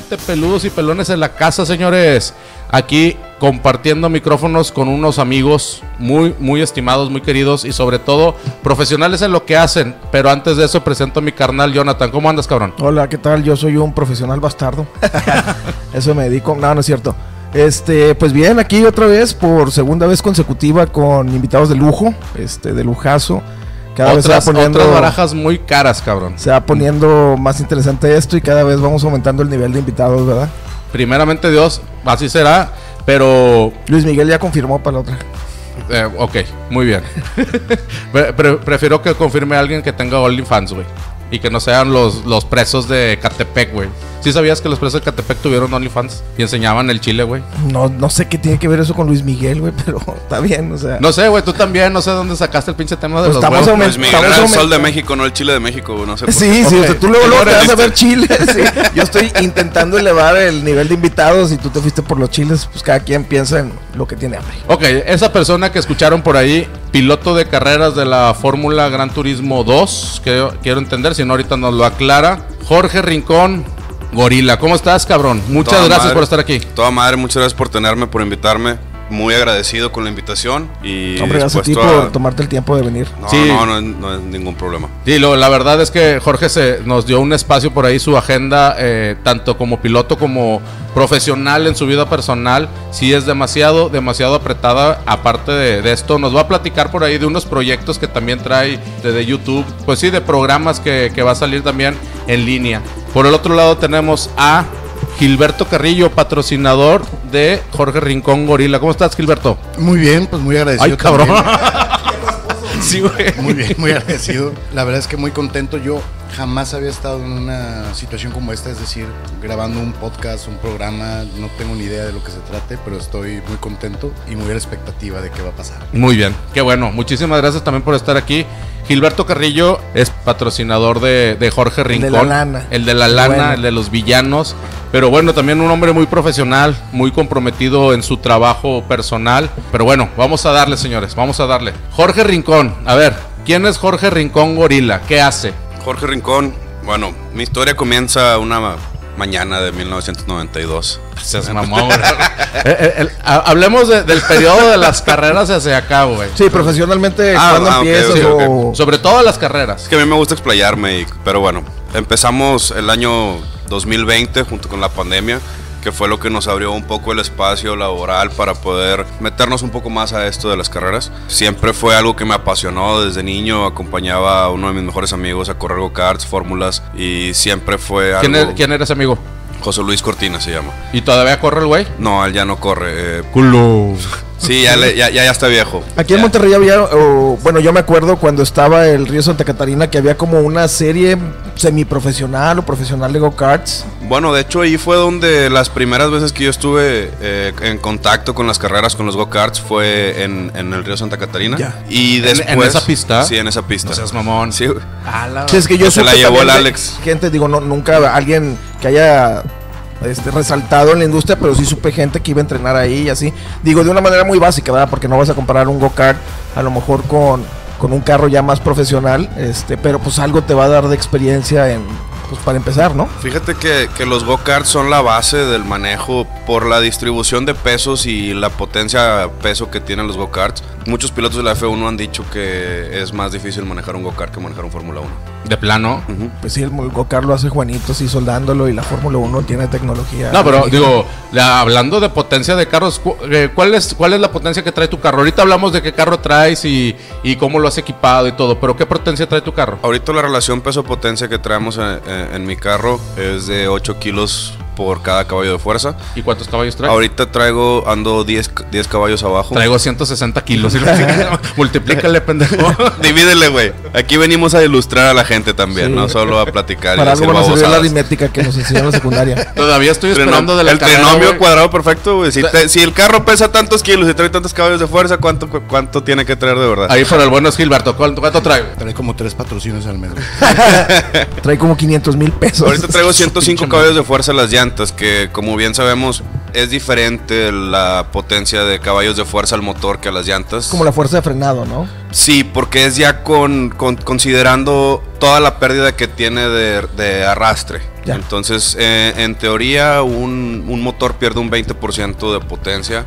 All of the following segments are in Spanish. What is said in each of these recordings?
peludos y pelones en la casa, señores. Aquí compartiendo micrófonos con unos amigos muy, muy estimados, muy queridos y sobre todo profesionales en lo que hacen. Pero antes de eso presento a mi carnal Jonathan. ¿Cómo andas, cabrón? Hola, ¿qué tal? Yo soy un profesional bastardo. eso me dedico. No, no es cierto. Este, pues bien, aquí otra vez por segunda vez consecutiva con invitados de lujo, este, de lujazo. Cada vez se va poniendo otras barajas muy caras, cabrón. Se va poniendo más interesante esto y cada vez vamos aumentando el nivel de invitados, ¿verdad? Primeramente Dios, así será, pero Luis Miguel ya confirmó para la otra. Eh, ok, muy bien. prefiero que confirme alguien que tenga OnlyFans, güey. Y que no sean los, los presos de Catepec, güey. ¿Sí sabías que los presos de Catepec tuvieron OnlyFans y enseñaban el chile, güey? No, no sé qué tiene que ver eso con Luis Miguel, güey, pero está bien, o sea. No sé, güey, tú también, no sé dónde sacaste el pinche tema de pues los estamos Luis Miguel era el sol de México, no el chile de México, no sé. sí, sí, o sea, tú luego, luego te vas a ver chile. sí. Yo estoy intentando elevar el nivel de invitados y tú te fuiste por los chiles, pues cada quien piensa en lo que tiene hambre. Ok, esa persona que escucharon por ahí, piloto de carreras de la Fórmula Gran Turismo 2, que quiero entender, si no ahorita nos lo aclara. Jorge Rincón, Gorila, ¿cómo estás, cabrón? Muchas gracias por estar aquí. Toda madre, muchas gracias por tenerme, por invitarme. Muy agradecido con la invitación y Hombre, gracias a ti por tomarte el tiempo de venir. No, sí. no, no, no, es ningún problema. Sí, lo, la verdad es que Jorge se nos dio un espacio por ahí, su agenda, eh, tanto como piloto como profesional en su vida personal, sí es demasiado, demasiado apretada. Aparte de, esto, nos va a platicar por ahí de unos proyectos que también trae de, YouTube, pues sí, de programas que, que va a salir también en línea. Por el otro lado tenemos a Gilberto Carrillo, patrocinador de Jorge Rincón Gorila. ¿Cómo estás, Gilberto? Muy bien, pues muy agradecido. Ay, cabrón. sí, güey. Muy bien, muy agradecido. La verdad es que muy contento. Yo jamás había estado en una situación como esta, es decir, grabando un podcast, un programa, no tengo ni idea de lo que se trate, pero estoy muy contento y muy a la expectativa de qué va a pasar. Muy bien, qué bueno. Muchísimas gracias también por estar aquí. Gilberto Carrillo es patrocinador de, Jorge Rincón. El de la lana. El de la lana, el de los villanos. Pero bueno, también un hombre muy profesional, muy comprometido en su trabajo personal. Pero bueno, vamos a darle, señores, vamos a darle. Jorge Rincón, a ver, ¿quién es Jorge Rincón Gorila? ¿Qué hace? Jorge Rincón, bueno, mi historia comienza una mañana de 1992. Se mamó, eh, eh, Hablemos del periodo de las carreras hacia acá, güey. Sí, profesionalmente, ah, ¿cuándo ah, empiezas? Sobre todo las carreras. Es que a mí me gusta explayarme, pero bueno, empezamos el año 2020 junto con la pandemia que fue lo que nos abrió un poco el espacio laboral para poder meternos un poco más a esto de las carreras. Siempre fue algo que me apasionó desde niño, acompañaba a uno de mis mejores amigos a correr go-karts, fórmulas y siempre fue algo... ¿Quién, er-, ¿Quién era ese amigo? José Luis Cortina se llama. ¿Y todavía corre el güey? No, él ya no corre. Eh. Culo. Sí, ya, ya, ya, está viejo. Aquí en Monterrey había, bueno, yo me acuerdo cuando estaba el Río Santa Catarina que había como una serie semiprofesional o profesional de go-karts. Bueno, de hecho ahí fue donde las primeras veces que yo estuve eh, en contacto con las carreras con los go-karts fue en, el Río Santa Catarina. Y después... ¿En, esa pista? Sí, en esa pista. No seas mamón. Sí. es que yo se la llevó el Alex. Gente, digo, no, nunca alguien que haya este, resaltado en la industria, pero sí supe gente que iba a entrenar ahí y así. Digo, de una manera muy básica, ¿verdad? Porque no vas a comparar un go-kart a lo mejor con, con un carro ya más profesional, este, pero pues algo te va a dar de experiencia en, pues para empezar, ¿no? Fíjate que, que los go-karts son la base del manejo por la distribución de pesos y la potencia peso que tienen los go-karts. Muchos pilotos de la F1 han dicho que es más difícil manejar un go-kart que manejar un Fórmula 1. ¿De plano? Pues sí, el go-kart lo hace Juanito, sí, soldándolo y la Fórmula 1 tiene tecnología. No, pero digo, hablando de potencia de carros, eh, ¿cuál es, ¿cuál es la potencia que trae tu carro? Ahorita hablamos de qué carro traes y, y cómo lo has equipado y todo, pero ¿qué potencia trae tu carro? Ahorita la relación peso-potencia que traemos en, en mi carro es de 8 kilos por cada caballo de fuerza. ¿Y cuántos caballos traes? Ahorita traigo, ando 10, 10 caballos abajo. Traigo 160 kilos. Multiplícale, pendejo. Divídele, güey. Aquí venimos a ilustrar a la gente también, no solo a platicar. Para algo nos la aritmética que nos enseñó en la secundaria. Todavía estoy esperando de la El trinomio cuadrado perfecto, güey. Si, si, el carro pesa tantos kilos y trae tantos caballos de fuerza, ¿cuánto, cuánto tiene que traer de verdad? Ahí para el bueno es Gilberto. ¿Cuánto, cuánto trae? Trae como tres patrocinios al mes. trae como 500 mil pesos. Ahorita traigo 105 caballos de fuerza las llantas, que como bien sabemos es diferente la potencia de caballos de fuerza al motor que a las llantas. Como la fuerza de frenado, ¿no? Sí, porque es ya con, con- considerando toda la pérdida que tiene de, de arrastre. Ya. Entonces, eh, en teoría, un, un motor pierde un 20% de potencia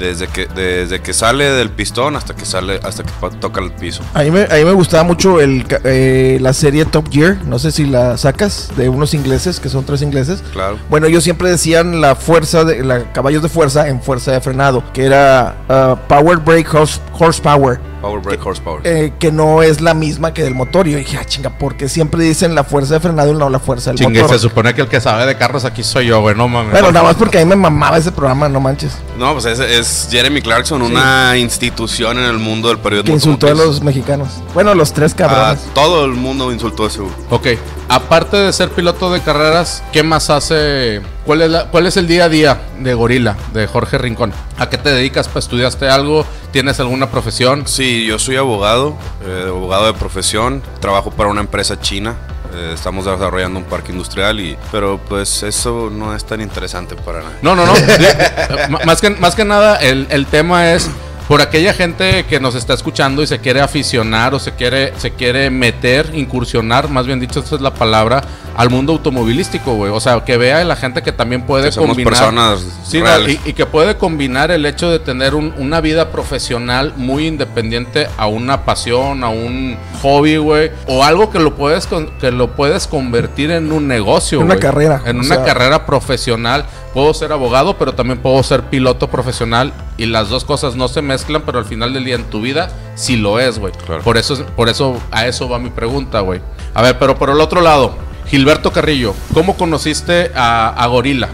desde que, desde que sale del pistón hasta que sale hasta que toca el piso. A mí me, a mí me gustaba mucho el, eh, la serie Top Gear, no sé si la sacas, de unos ingleses, que son tres ingleses. Claro. Bueno, ellos siempre decían la fuerza, de la caballos de fuerza en fuerza de frenado, que era ah, Power Brake horse- Horsepower. Power brake horsepower. eh, que no es la misma que del motor. Y yo dije, ah, chinga, porque siempre dicen la fuerza de frenado y no la fuerza del Chingue, motor. se supone que el que sabe de carros aquí soy yo, güey, no mames. Bueno, nada más porque a mí me mamaba ese programa, no manches. No, pues es, es Jeremy Clarkson, una institución en el mundo del periodismo. Que insultó a los mexicanos. Bueno, los tres A cabrones. todo el mundo insultó a ese güey. Ok, aparte de ser piloto de carreras, ¿qué más hace? ¿Cuál es, la- cuál es el día a día de Gorila, de Jorge Rincón? ¿A qué te dedicas? Pues, ¿Estudiaste algo? ¿Tienes alguna profesión? Sí, yo soy abogado, eh, abogado de profesión, trabajo para una empresa china. eh, estamos desarrollando un parque industrial y pero pues eso no es tan interesante para nadie. No, no, no. Más, que, más que nada, el, el tema es por aquella gente que nos está escuchando y se quiere aficionar o se quiere, se quiere meter, incursionar, más bien dicho, esa es la palabra, al mundo automovilístico, güey. O sea, que vea la gente que también puede Que somos combinar. personas Sí, reales. y, y que puede combinar el hecho de tener un- una vida profesional muy independiente a una pasión, a un hobby, güey, o algo que lo puedes con- que lo puedes convertir en un negocio, En una carrera, en o una sea- carrera profesional. Puedo ser abogado, pero también puedo ser piloto profesional y las dos cosas no se mezclan, pero al final del día en tu vida sí lo es, güey. Claro. Por eso es- por eso a eso va mi pregunta, güey. A ver, pero por el otro lado, Gilberto Carrillo, ¿cómo conociste a, a Gorila?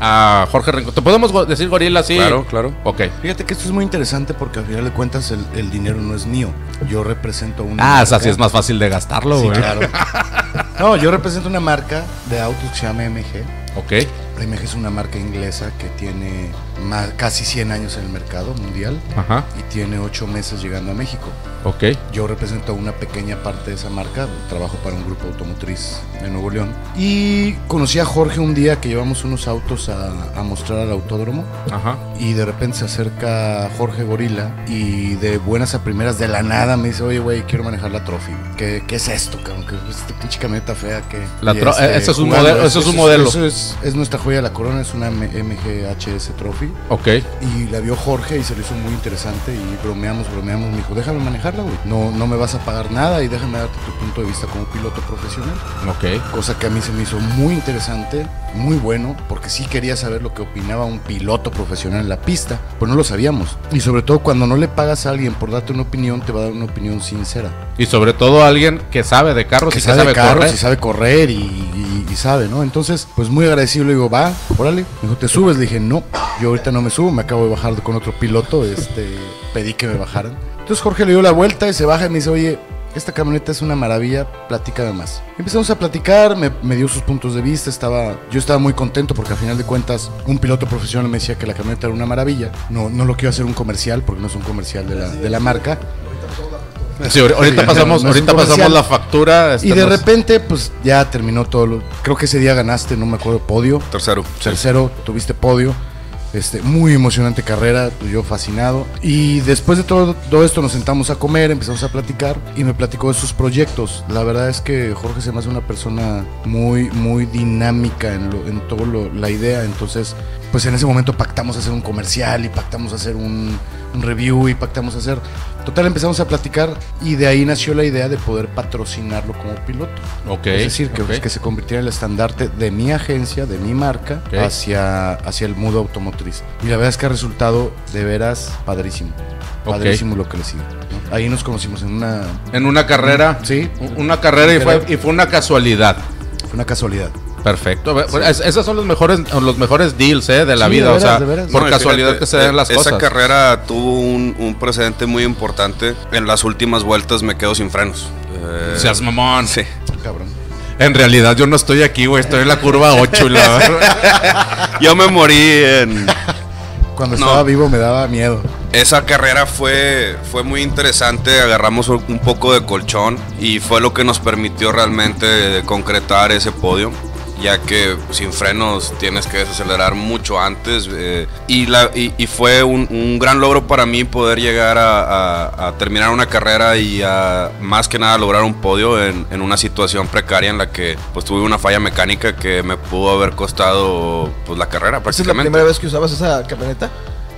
A Jorge Rincón. ¿Te podemos decir Gorila así? Claro, claro. Ok. Fíjate que esto es muy interesante porque al final de cuentas el, el dinero no es mío. Yo represento una Ah, o sea, marca. sí es más fácil de gastarlo, Sí, güey. claro. No, yo represento una marca de autos que se llama MG. Ok. MG es una marca inglesa que tiene más, casi 100 años en el mercado mundial Ajá. y tiene 8 meses llegando a México. Ok. Yo represento una pequeña parte de esa marca, trabajo para un grupo automotriz de Nuevo León. Y conocí a Jorge un día que llevamos unos autos a, a mostrar al autódromo Ajá. y de repente se acerca Jorge Gorila y de buenas a primeras de la nada me dice, oye güey, quiero manejar la Trophy. ¿Qué, qué es esto, cabrón? ¿Qué es esta pinche camioneta fea? que La tro- eh, ese es un modelo- ese es un modelo. Eso es, es nuestra joya de la corona, es una MGHS Trophy. Ok. Y la vio Jorge y se le hizo muy interesante y bromeamos, bromeamos. Me dijo, déjame manejarla, güey. No, no me vas a pagar nada y déjame darte tu punto de vista como piloto profesional. Ok. Cosa que a mí se me hizo muy interesante, muy bueno, porque sí quería saber lo que opinaba un piloto profesional en la pista. Pues no lo sabíamos. Y sobre todo cuando no le pagas a alguien por darte una opinión, te va a dar una opinión sincera. Y sobre todo alguien que sabe de carros que y que sabe, sabe correr. y sabe correr y, y- sabe, ¿no? Entonces, pues muy agradecido, le digo, va, órale. Me dijo, ¿te subes? Le dije, no, yo ahorita no me subo, me acabo de bajar con otro piloto, este, pedí que me bajaran. Entonces Jorge le dio la vuelta y se baja y me dice, oye, esta camioneta es una maravilla, platícame más. Empezamos a platicar, me, me dio sus puntos de vista, estaba, yo estaba muy contento porque al final de cuentas un piloto profesional me decía que la camioneta era una maravilla. No, no lo quiero hacer un comercial porque no es un comercial de la, de la marca. Sí, ahorita Sí, pasamos, no ahorita pasamos la factura. Y de repente, pues ya terminó todo. Lo, creo que ese día ganaste, no me acuerdo, podio. Tercero. Tercero, tuviste podio. Este, muy emocionante carrera, yo fascinado. Y después de todo, todo esto nos sentamos a comer, empezamos a platicar y me platicó de sus proyectos. La verdad es que Jorge se me hace una persona muy, muy dinámica en, lo, en todo lo- la idea. Entonces, pues en ese momento pactamos hacer un comercial y pactamos hacer un, un review y pactamos hacer... Total, empezamos a platicar y de ahí nació la idea de poder patrocinarlo como piloto. Ok. Es decir, que, se convirtiera en el estandarte de mi agencia, de mi marca, hacia, hacia el mundo automotriz. Y la verdad es que ha resultado de veras padrísimo. Padrísimo lo que le sigue. ¿no? Ahí nos conocimos en una... En una carrera. Sí. Una carrera y fue, y fue una casualidad. Fue una casualidad. Perfecto. Es- esos son los mejores, los mejores deals eh, de la Sí, vida. de o sea, por No, casualidad fíjate, que se den las esa cosas. carrera tuvo un, un precedente muy importante. En las últimas vueltas me quedo sin frenos. Eh, Seas mamón. Sí. Cabrón. En realidad yo no estoy aquí, güey. Estoy en la curva 8 y la... Yo me morí en... Cuando No. estaba vivo me daba miedo. Esa carrera fue, fue muy interesante, agarramos un poco de colchón y fue lo que nos permitió realmente concretar ese podio. Ya que sin frenos tienes que desacelerar mucho antes. eh, y, la, y, y fue un, un gran logro para mí poder llegar a, a- a terminar una carrera y a más que nada lograr un podio en, en una situación precaria en la que pues tuve una falla mecánica que me pudo haber costado pues la carrera ¿Esa es la prácticamente. primera vez que usabas esa camioneta?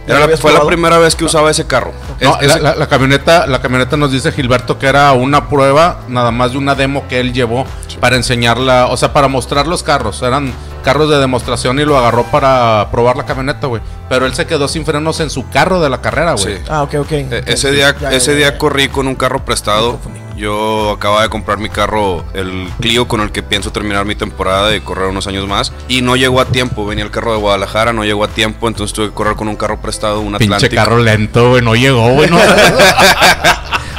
¿Ya Era la fue la primera vez que usaba ese carro. No, Es- la, ese- la- la camioneta, la camioneta nos dice Gilberto que era una prueba, nada más de una demo que él llevó para enseñarla, o sea, para mostrar los carros. Eran carros de demostración y lo agarró para probar la camioneta, güey. Pero él se quedó sin frenos en su carro de la carrera, güey. Sí. Ah, ok, ok. E- Ok, Ese día, Ya, ya, ese ya, día ya. corrí con un carro prestado. Yo acababa de comprar mi carro, el Clio, con el que pienso terminar mi temporada y correr unos años más. Y no llegó a tiempo. Venía el carro de Guadalajara, no llegó a tiempo. Entonces tuve que correr con un carro prestado, un Pinche Atlántico. carro lento, güey, no llegó, güey. no.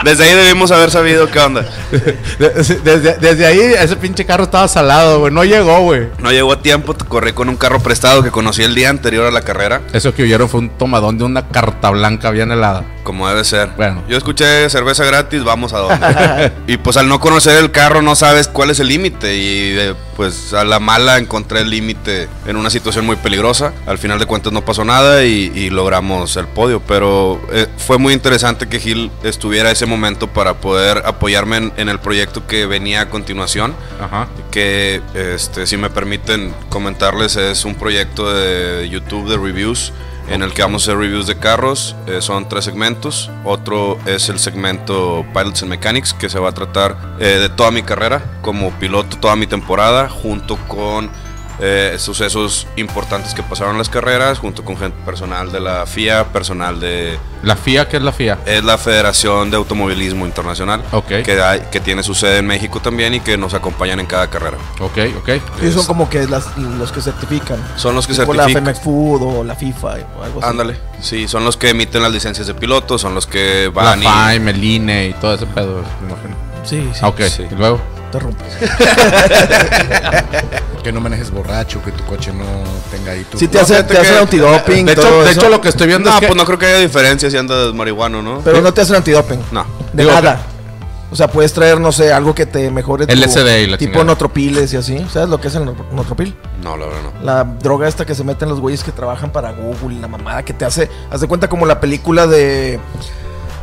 Desde ahí debimos haber sabido qué onda. desde, desde ahí ese pinche carro estaba salado, güey, no llegó, güey. No llegó a tiempo. Corrí con un carro prestado que conocí el día anterior a la carrera. Eso que oyeron fue un tomadón de una carta blanca bien helada. Como debe ser. Bueno. Yo escuché cerveza gratis, vamos a dónde. y pues al no conocer el carro no sabes cuál es el límite. Y eh, pues a la mala encontré el límite en una situación muy peligrosa. Al final de cuentas no pasó nada y, y logramos el podio. Pero eh, fue muy interesante que Gil estuviera ese momento para poder apoyarme en, en el proyecto que venía a continuación Ajá. que este, si me permiten comentarles es un proyecto de YouTube de reviews en el que vamos a hacer reviews de carros. Eh, son tres segmentos. Otro es el segmento Pilots and Mechanics que se va a tratar eh, de toda mi carrera como piloto, toda mi temporada, junto con eh, sucesos importantes que pasaron en las carreras, junto con gente personal de la FIA, personal de La FIA, ¿qué es la FIA? es la Federación de Automovilismo Internacional, Ok. que, hay- que tiene su sede en México también y que nos acompañan en cada carrera. Ok, ok. Sí, son como que las- los que certifican. Son los que Tipo la certifican. Femex Food o la FIFA o algo así. Ándale, sí, son los que emiten las licencias de piloto, son los que La van y... FIME, el INE y todo ese pedo, me imagino. Sí, sí. Ah, ok, sí. y luego. Te rompes. Que no manejes borracho, que tu coche no tenga ahí tu. Sí, te No, hace, hacen que- antidoping. De hecho, de lo que estoy viendo No, es que. pues no creo que haya diferencia si andas marihuano, ¿no? Pero no te hacen antidoping. No. De Digo, nada. O sea, puedes traer, no sé, algo que te mejore tu LSD y la tipo chingada. notropiles y así. ¿Sabes lo que es el notro- notropil? No, la verdad no. La droga esta que se meten los güeyes que trabajan para Google, la mamada que te hace. Haz de cuenta como la película de.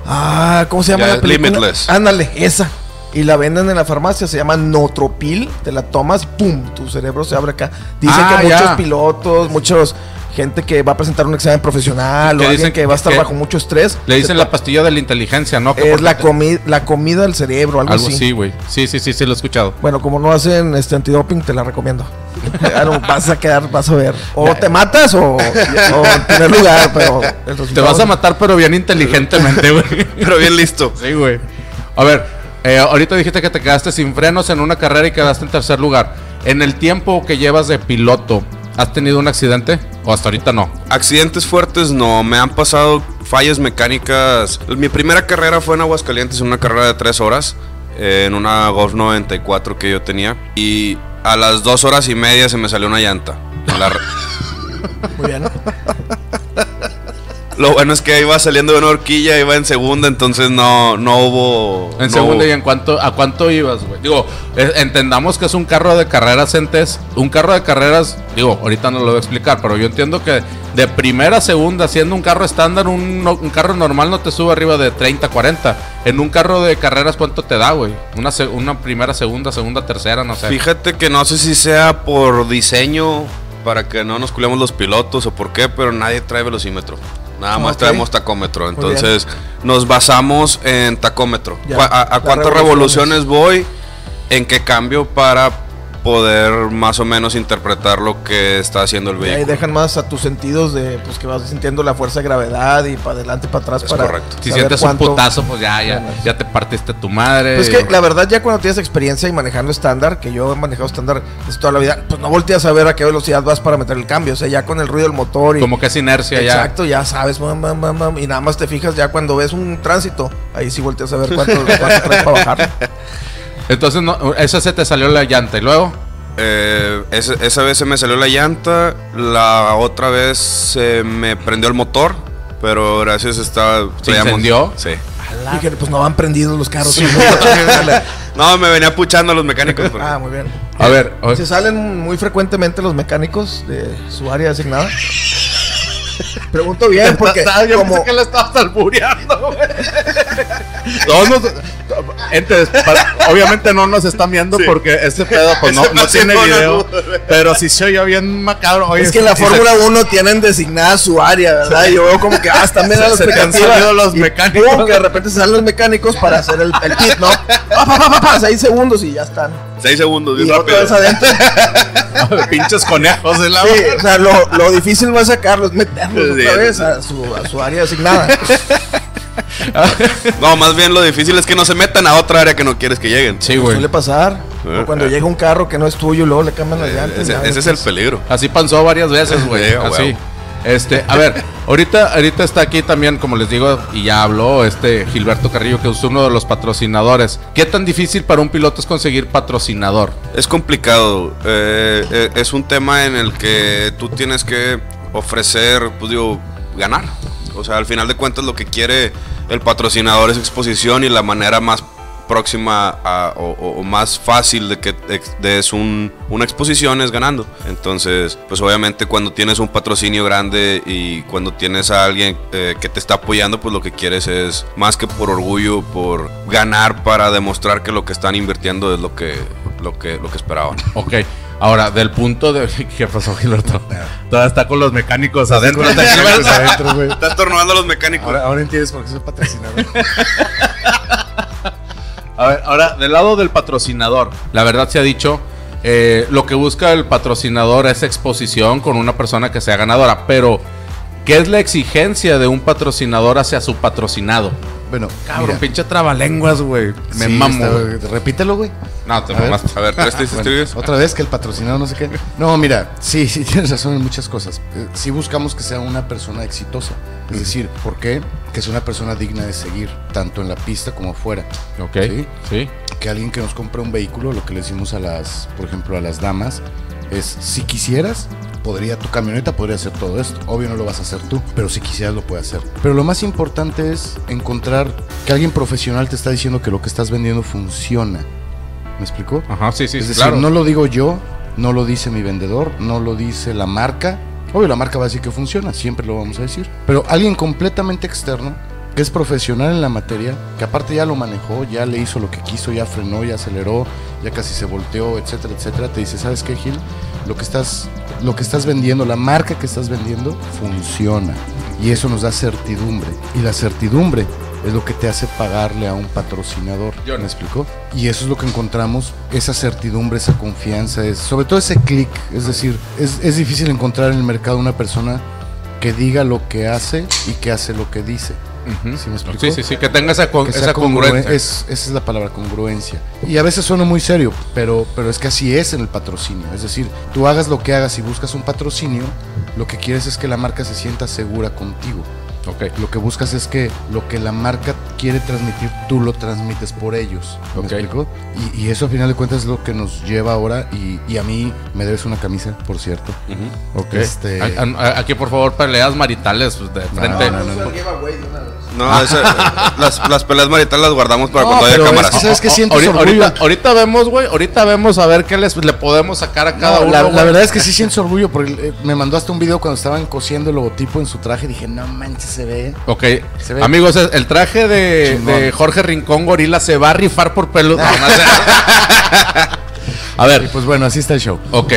Ah, ¿cómo se llama Ya, la película? Limitless. Ándale, esa. Y la venden en la farmacia, se llama Notropil, te la tomas, ¡pum! Tu cerebro se abre acá. Dicen Ah, que ya. muchos pilotos, muchos gente que va a presentar un examen profesional o alguien dicen que va a estar bajo mucho estrés. Le dicen la pastilla de la inteligencia, ¿no? Que Es la, comi la comida del cerebro, algo, Algo así. güey. Sí, sí, sí, sí, lo he escuchado. Bueno, como no hacen este antidoping, te la recomiendo. Claro, vas a quedar, vas a ver. O te matas o, o en primer lugar, pero el Te vas a matar, pero bien inteligentemente, güey. Pero bien listo. Sí, güey. A ver, eh, ahorita dijiste que te quedaste sin frenos en una carrera y quedaste en tercer lugar. En el tiempo que llevas de piloto, ¿has tenido un accidente? ¿O hasta ahorita no? Accidentes fuertes no, me han pasado fallas mecánicas. Mi primera carrera fue en Aguascalientes, en una carrera de tres horas, eh, en una Golf 94 que yo tenía. Y a las dos horas y media se me salió una llanta. En la Muy bien. Lo bueno es que iba saliendo de una horquilla, iba en segunda, entonces no, no hubo... En no segunda hubo- y en cuánto, ¿a cuánto ibas, güey? Digo, eh, entendamos que es un carro de carreras entes. Un carro de carreras, digo, ahorita no lo voy a explicar, pero yo entiendo que de primera a segunda, siendo un carro estándar, un, carro normal no te sube arriba de 30, 40. En un carro de carreras, ¿cuánto te da, güey? Una, una primera, segunda, segunda, tercera, no sé. Fíjate que no sé si sea por diseño, para que no nos culemos los pilotos o por qué, pero nadie trae velocímetro. Nada más Ok. traemos tacómetro. Entonces nos basamos en tacómetro. Ya, ¿A, cuántas revoluciones voy? ¿En qué cambio para poder más o menos interpretar lo que está haciendo el Y ahí vehículo? dejan más a tus sentidos de pues que vas sintiendo la fuerza de gravedad y para adelante para atrás Es para correcto. si sientes cuánto- un putazo, pues ya, ya, ganas. ya te partiste tu madre. Pues que la verdad ya cuando tienes experiencia y manejando estándar, que yo he manejado estándar desde toda la vida, pues no volteas a ver a qué velocidad vas para meter el cambio, o sea, ya con el ruido del motor y Como que es inercia ya. Exacto, ya sabes, mam, mam, mam, mam, y nada más te fijas ya cuando ves un tránsito, ahí sí volteas a ver cuánto, cuánto traes para bajar. Entonces, no, esa se te salió la llanta. Y luego, Eh, esa vez se me salió la llanta, la otra vez se me prendió el motor, pero gracias estaba... ¿Se incendió? Sí. Dije, pues no van prendidos los carros. No, me venía puchando a los mecánicos. porque- ah, muy bien. A ver, a- ¿Se salen muy frecuentemente los mecánicos de su área asignada? Pregunto bien, porque yo como... pensé que le estabas albureando, güey. Todos nos- Entes, pa- obviamente no nos están viendo porque este pedo pues, no, no tiene video. Pero si se oye bien macabro. Oye, Es que en la Fórmula 1 tienen designada su área, ¿verdad? Yo veo como que, ah, están bien Se- las se te han expectativas. salido los Y mecánicos. que de repente se salen los mecánicos para hacer el, el pit, ¿no? Pa, pa, pa, pa, pa, seis segundos y ya están. Seis segundos, bien Y otra rápido. vez adentro. Pinches conejos de la Sí, o sea, lo, lo difícil no es sacarlos, es meterlos Sí, otra sí, vez sí. a su, a su área asignada. No, más bien lo difícil es que no se metan a otra área que no quieres que lleguen. Sí, güey. Suele pasar. O cuando llega un carro que no es tuyo y luego le cambian las llantas. Eh, Ese, ese es el después- peligro. Así pasó varias veces, güey. Sí, a así. huevo. Este, a ver, ahorita, ahorita está aquí también, como les digo, y ya habló este Gilberto Carrillo, que es uno de los patrocinadores. ¿Qué tan difícil para un piloto es conseguir patrocinador? Es complicado. eh, eh, es un tema en el que tú tienes que ofrecer, pues digo, ganar. O sea, al final de cuentas lo que quiere el patrocinador es exposición y la manera más próxima a- o, más fácil de que des un- una exposición es ganando. Entonces, pues obviamente cuando tienes un patrocinio grande y cuando tienes a alguien eh, que te está apoyando, pues lo que quieres es más que por orgullo, por ganar para demostrar que lo que están invirtiendo es lo que, lo que, lo que esperaban. Ok. Ahora, del punto de. ¿Qué pasó, Gilberto? Todavía está con los mecánicos adentro. Los mecánicos adentro, güey. Estás tornando a los mecánicos. Ahora, ahora entiendes por qué soy patrocinador. A ver, ahora, del lado del patrocinador, la verdad se ha dicho, eh, lo que busca el patrocinador es exposición con una persona que sea ganadora, pero ¿qué es la exigencia de un patrocinador hacia su patrocinado? Bueno, Cabrón, mira, pinche trabalenguas, güey. Me sí, mamo. está- repítelo, güey. No, te A ver. A ver, tres Bueno, otra vez que el patrocinador no sé qué. No, mira, sí, sí tienes razón en muchas cosas. Eh, Sí buscamos que sea una persona exitosa. Es decir, ¿por qué? Que sea una persona digna de seguir, tanto en la pista como fuera. Ok, Sí. sí. Que alguien que nos compre un vehículo, lo que le decimos a las, por ejemplo, a las damas, es si quisieras, podría tu camioneta podría hacer todo esto. Obvio no lo vas a hacer tú, pero si quisieras lo puede hacer. Pero lo más importante es encontrar que alguien profesional te está diciendo que lo que estás vendiendo funciona. ¿Me explicó? Ajá, sí, sí, es decir, claro. no lo digo yo, no lo dice mi vendedor, no lo dice la marca. Obvio, la marca va a decir que funciona, siempre lo vamos a decir. Pero alguien completamente externo, que es profesional en la materia, que aparte ya lo manejó, ya le hizo lo que quiso, ya frenó, ya aceleró, ya casi se volteó, etcétera, etcétera, te dice, ¿sabes qué, Gil? Lo que estás, lo que estás vendiendo, la marca que estás vendiendo, funciona. Y eso nos da certidumbre. Y la certidumbre es lo que te hace pagarle a un patrocinador. Yo. ¿Me explicó? Y eso es lo que encontramos, esa certidumbre, esa confianza, es, sobre todo ese clic. Es decir, es, es difícil encontrar en el mercado una persona que diga lo que hace y que hace lo que dice. ¿Sí me? Sí, sí, sí, que tenga esa, con- que sea esa congruencia. congruen- es- esa es la palabra, congruencia. Y a veces suena muy serio, pero, pero es que así es en el patrocinio. Es decir, tú hagas lo que hagas y buscas un patrocinio, lo que quieres es que la marca se sienta segura contigo. Lo que buscas es que lo que la marca quiere transmitir, tú lo transmites por ellos. ¿Me explico? Y, y eso a final de cuentas es lo que nos lleva ahora. Y, y a mí me debes una camisa, por cierto. Este- A- a- Aquí, por favor, peleas maritales pues, de frente. no, no, no. No, las, las peleas maritales las guardamos para No, cuando haya es cámaras. que ¿Sabes qué sientes ahorita, orgullo? ahorita, ahorita vemos, güey. Ahorita vemos a ver qué les, le podemos sacar a cada No, uno. la, la verdad es que sí siento orgullo porque eh, me mandó hasta un video cuando estaban cosiendo el logotipo en su traje. Dije, no manches, se ve. Ok, Se ve- amigos, el traje de, Jorge Rincón Gorila se va a rifar por pelos. A Y ver, pues bueno, así está el show. ok.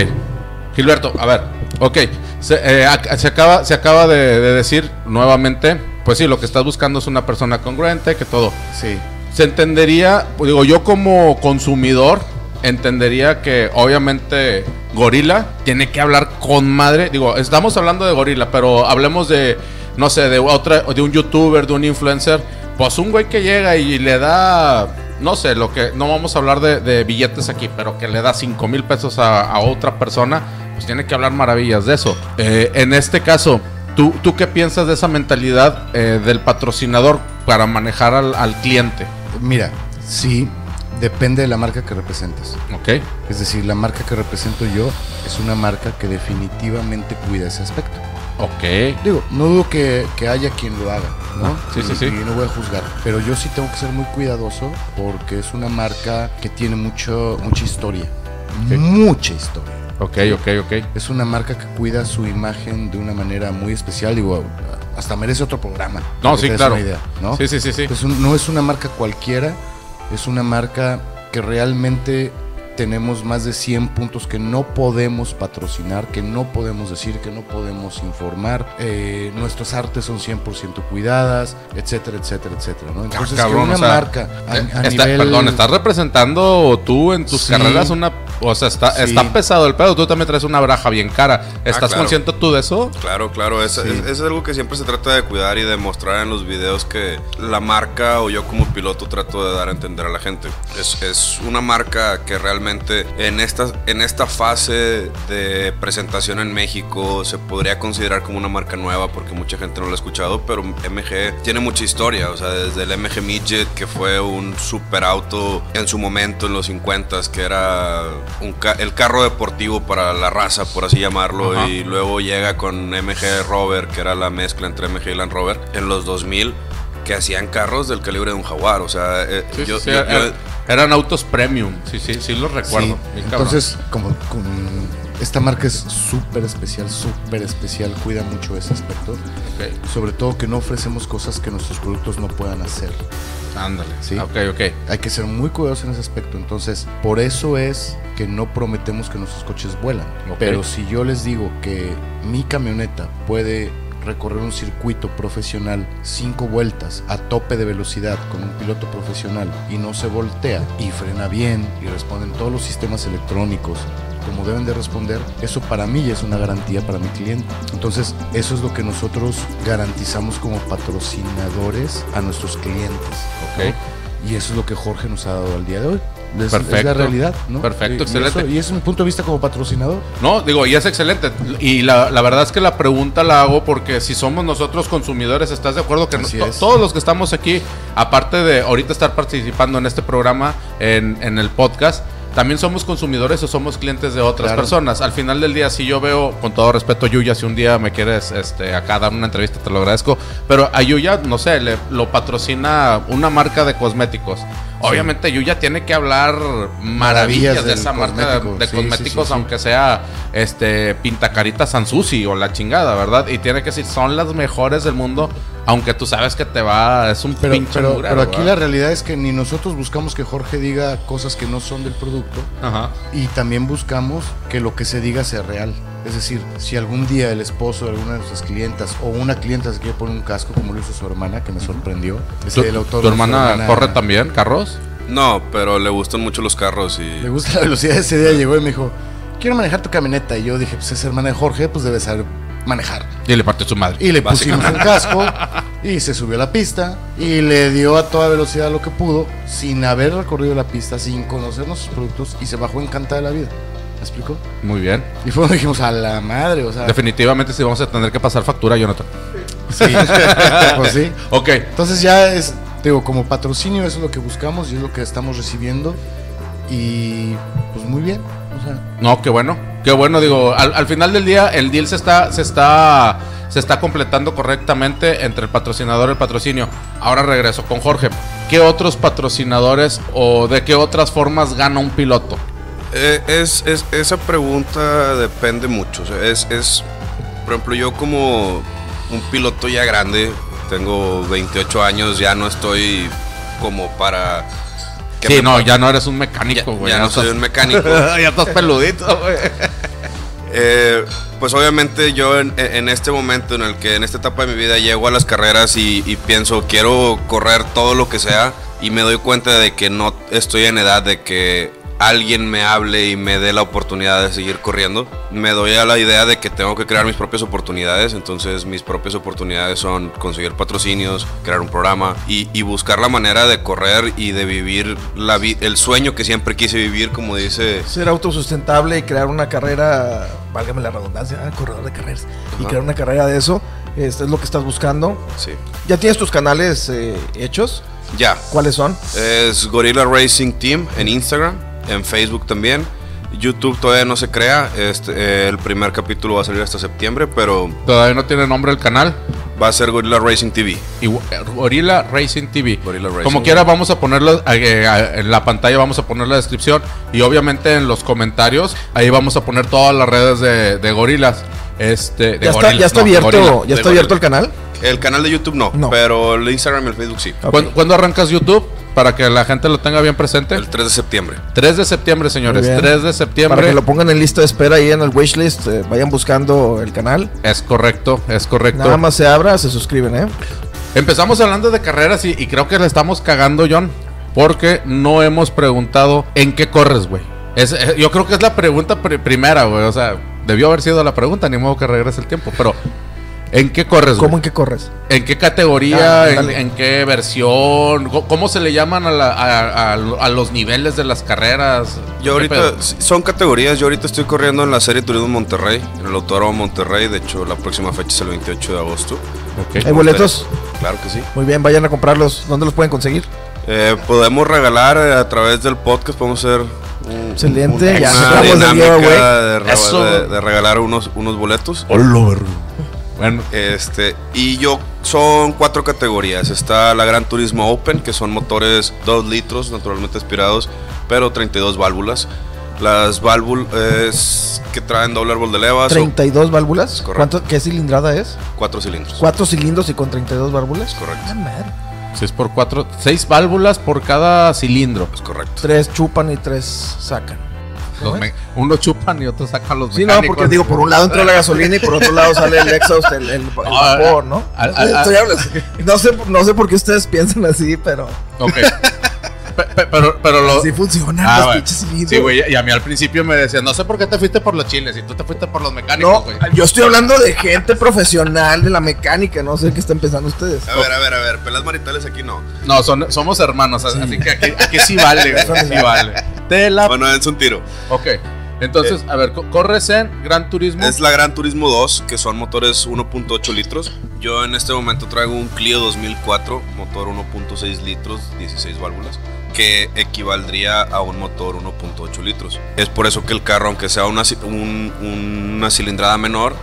Gilberto, a ver, ok. Se, eh, se acaba, se acaba de, de decir nuevamente, pues sí, lo que estás buscando es una persona congruente, que todo. Sí. Se entendería, digo, yo como consumidor, entendería que obviamente Gorila tiene que hablar con madre. Digo, estamos hablando de Gorila, pero hablemos de, no sé, de otra, de un youtuber, de un influencer. Pues un güey que llega y le da, no sé, lo que, no vamos a hablar de, de billetes aquí, pero que le da 5 mil pesos a, a otra persona, pues tiene que hablar maravillas de eso. Eh, en este caso, ¿tú, ¿tú qué piensas de esa mentalidad eh, del patrocinador para manejar al, al cliente? Mira, sí, depende de la marca que representes. Ok. Es decir, la marca que represento yo es una marca que definitivamente cuida ese aspecto. Ok. Digo, no dudo que, que haya quien lo haga, ¿no? Ah, sí, sí, Y- sí. Y no voy a juzgar. Pero yo sí tengo que ser muy cuidadoso porque es una marca que tiene mucho, mucha historia. mucha historia. Ok, ok, ok. Es una marca que cuida su imagen de una manera muy especial. Digo, hasta merece otro programa. No, sí, claro. una idea, ¿no? Sí, sí, sí, sí. No es una marca cualquiera, es una marca que realmente tenemos más de 100 puntos que no podemos patrocinar, que no podemos decir, que no podemos informar. Eh, nuestras artes son 100% cuidadas, etcétera, etcétera, etcétera. ¿no? Entonces, Ah, cabrón, que una o sea, marca a, Eh, a está- nivel... Perdón, estás representando tú en tus Sí. carreras una... O sea, está, Sí. está pesado el pedo. Tú también traes una braja bien cara. ¿Estás claro. consciente tú de eso? Claro, claro, es, Sí. es, es algo que siempre se trata de cuidar y demostrar en los videos que la marca o yo como piloto trato de dar a entender a la gente. Es, es una marca que realmente en esta, en esta fase de presentación en México se podría considerar como una marca nueva porque mucha gente no la ha escuchado, pero MG tiene mucha historia, o sea, desde el MG Midget que fue un super auto en su momento en los 50s que era un ca- el carro deportivo para la raza, por así llamarlo, y luego llega con MG Rover, que era la mezcla entre MG y Land Rover, en los 2000, que hacían carros del calibre de un jaguar. O sea, eh, Sí, yo, sí, yo- er- yo- eran autos premium. Sí, sí, sí los recuerdo. Sí. Entonces, como, con- esta marca es súper especial, súper especial, cuida mucho ese aspecto. Ok, Sobre todo que no ofrecemos cosas que nuestros productos no puedan hacer. ándale. Sí. Ok, ok. Hay que ser muy cuidadosos en ese aspecto. Entonces, por eso es que no prometemos que nuestros coches vuelan. Ok. Pero si yo les digo que mi camioneta puede recorrer un circuito profesional cinco vueltas a tope de velocidad con un piloto profesional y no se voltea y frena bien y responden todos los sistemas electrónicos como deben de responder, eso para mí ya es una garantía para mi cliente. Entonces, eso es lo que nosotros garantizamos como patrocinadores a nuestros clientes. ¿no? Ok. Y eso es lo que Jorge nos ha dado al día de hoy. Es, la realidad, ¿no? Perfecto, Y- y excelente. eso- Y, ese es mi punto de vista como patrocinador. No, digo, y es excelente. Y la, la verdad es que la pregunta la hago porque si somos nosotros consumidores, ¿estás de acuerdo que no- todos los que estamos aquí, aparte de ahorita estar participando en este programa, en, en el podcast, también somos consumidores o somos clientes de otras Claro. personas? Al final del día, si yo veo, con todo respeto, Yuya, si un día me quieres este, acá dar una entrevista, te lo agradezco, pero a Yuya, no sé, le, lo patrocina una marca de cosméticos. Obviamente Yuya tiene que hablar maravillas, Maravillas de esa marca de, cosmético. de Sí, sí, cosméticos, sí, sí. aunque sea este pintacarita Sansusi o la chingada, ¿verdad? Y tiene que decir, son las mejores del mundo, aunque tú sabes que te va, es un Pero, pinche pero, mugrero, pero aquí la realidad es que ni nosotros buscamos que Jorge diga cosas que no son del producto Ajá. y también buscamos que lo que se diga sea real. Es decir, si algún día el esposo de alguna de nuestras clientas o una clienta se quiere poner un casco como lo hizo su hermana, que me sorprendió. ¿Tu, Ese, el autor tu de su hermana corre también carros? no, pero le gustan mucho los carros y... Le gusta la velocidad. Ese día llegó y me dijo, quiero manejar tu camioneta. Y yo dije, pues es hermana de Jorge, pues debe saber manejar. Y le partió su madre. Y le pusimos un casco y se subió a la pista y le dio a toda velocidad lo que pudo sin haber recorrido la pista, sin conocer nuestros productos y se bajó encantada de la vida. ¿Me explico? Muy bien. Y fue donde dijimos a la madre, o sea. Definitivamente sí vamos a tener que pasar factura, Jonathan. Sí, pues sí. Ok. Entonces ya es, digo, como patrocinio eso es lo que buscamos y es lo que estamos recibiendo. Y pues muy bien. O sea, No, qué bueno. Qué bueno, digo, al, al final del día el deal se está, se está, se está completando correctamente entre el patrocinador y el patrocinio. Ahora regreso con Jorge. ¿Qué otros patrocinadores o de qué otras formas gana un piloto? Eh, es, es- esa pregunta depende mucho. es, es, por ejemplo, yo como un piloto ya grande, tengo 28 años, ya no estoy como para... Sí, me no, ya no eres un mecánico, güey. ya no soy estás- un mecánico. ya estás peludito, güey. Eh, pues obviamente yo en, en este momento en el que en esta etapa de mi vida llego a las carreras y, y pienso quiero correr todo lo que sea y me doy cuenta de que no estoy en edad de que alguien me hable y me dé la oportunidad de seguir corriendo. Me doy a la idea de que tengo que crear mis propias oportunidades, entonces mis propias oportunidades son conseguir patrocinios, crear un programa y, y buscar la manera de correr y de vivir la vi- el sueño que siempre quise vivir, como dice Ser autosustentable y crear una carrera, válgame la redundancia, ah, corredor de carreras, y crear una carrera de eso, este es lo que estás buscando. sí. ¿Ya tienes tus canales eh, hechos? Ya, ¿Cuáles son? Es Gorilla Racing Team en Instagram, en Facebook también. YouTube todavía no se crea. Este, eh, el primer capítulo va a salir hasta septiembre, pero Todavía no tiene nombre el canal. va a ser Gorilla Racing TV. Y, eh, Gorilla Racing TV. Gorilla Racing. Como quiera, vamos a ponerlo eh, en la pantalla, vamos a poner la descripción. Y obviamente en los comentarios, ahí vamos a poner todas las redes de, de Gorilas. Este, de ¿Ya está, ya está no, abierto, ya está abierto el canal? El canal de YouTube no, No. pero el Instagram y el Facebook sí. Ok. ¿Cuándo, cuándo arrancas YouTube? Para que la gente lo tenga bien presente. El 3 de septiembre. 3 de septiembre, señores. Muy bien. 3 de Para septiembre. que lo pongan en lista de espera ahí en el wishlist, eh, vayan buscando el canal. Es correcto, es correcto. Nada más se abra, se suscriben, ¿eh? Empezamos hablando de carreras y, y creo que le estamos cagando, John, porque no hemos preguntado en qué corres, güey. Es, eh, yo creo que es la pregunta pri- primera, güey. O sea, debió haber sido la pregunta, ni modo que regrese el tiempo. Pero, ¿en qué corres, ¿Cómo güey? en qué corres? ¿En qué categoría? Ah, en, qué versión? ¿Cómo se le llaman a, la- a- a- a los niveles de las carreras? Yo ahorita, son categorías, yo ahorita estoy corriendo en la serie Turismo Monterrey, en el Autódromo Monterrey, de hecho la próxima fecha es el 28 de agosto. ¿Hay boletos? Claro que sí. Muy bien, vayan a comprarlos. ¿Dónde los pueden conseguir? Eh, podemos regalar eh, a través del podcast, podemos hacer Excelente, ya una dinámica de, de- de regalar unos, unos boletos. Bueno, Este, y yo son cuatro categorías. Está la Gran Turismo Open, que son motores 2 litros, naturalmente aspirados, pero 32 válvulas. Las válvulas que traen doble árbol de levas o 32 válvulas. Correcto. ¿Cuánto, ¿Qué cilindrada es? cuatro cilindros. Cuatro cilindros y con 32 válvulas. Correcto. Ah, madre. 6 por 4 6 válvulas por cada cilindro. Es correcto. Tres chupan y tres sacan. Los me- uno chupan y otro sacan los Sí, no, porque digo, por un lado entra la gasolina y por otro lado sale el exhaust, el, el- el vapor, ¿no? al- al- hablando- no, sé, no sé por qué ustedes piensan así, pero Ok. Pe- pe- pero, pero lo. así funcionan Ah, los pinches cilindros. Sí, güey. Y a mí al principio me decían, no sé por qué te fuiste por los chiles y tú te fuiste por los mecánicos, No, güey. yo estoy hablando de gente profesional de la mecánica, no sé qué están pensando ustedes. A ver, a ver, a ver, pelas maritales aquí no. No, son, somos hermanos, así que aquí, aquí sí vale, güey. Aquí sí vale. Te la. Bueno, es un tiro. Ok. Entonces, a ver, co- corres en Gran Turismo. Es la Gran Turismo 2, que son motores 1.8 litros. Yo en este momento traigo un Clio 2004, motor 1.6 litros, 16 válvulas, que equivaldría a un motor 1.8 litros. Es por eso que el carro, aunque sea una, un- una cilindrada menor,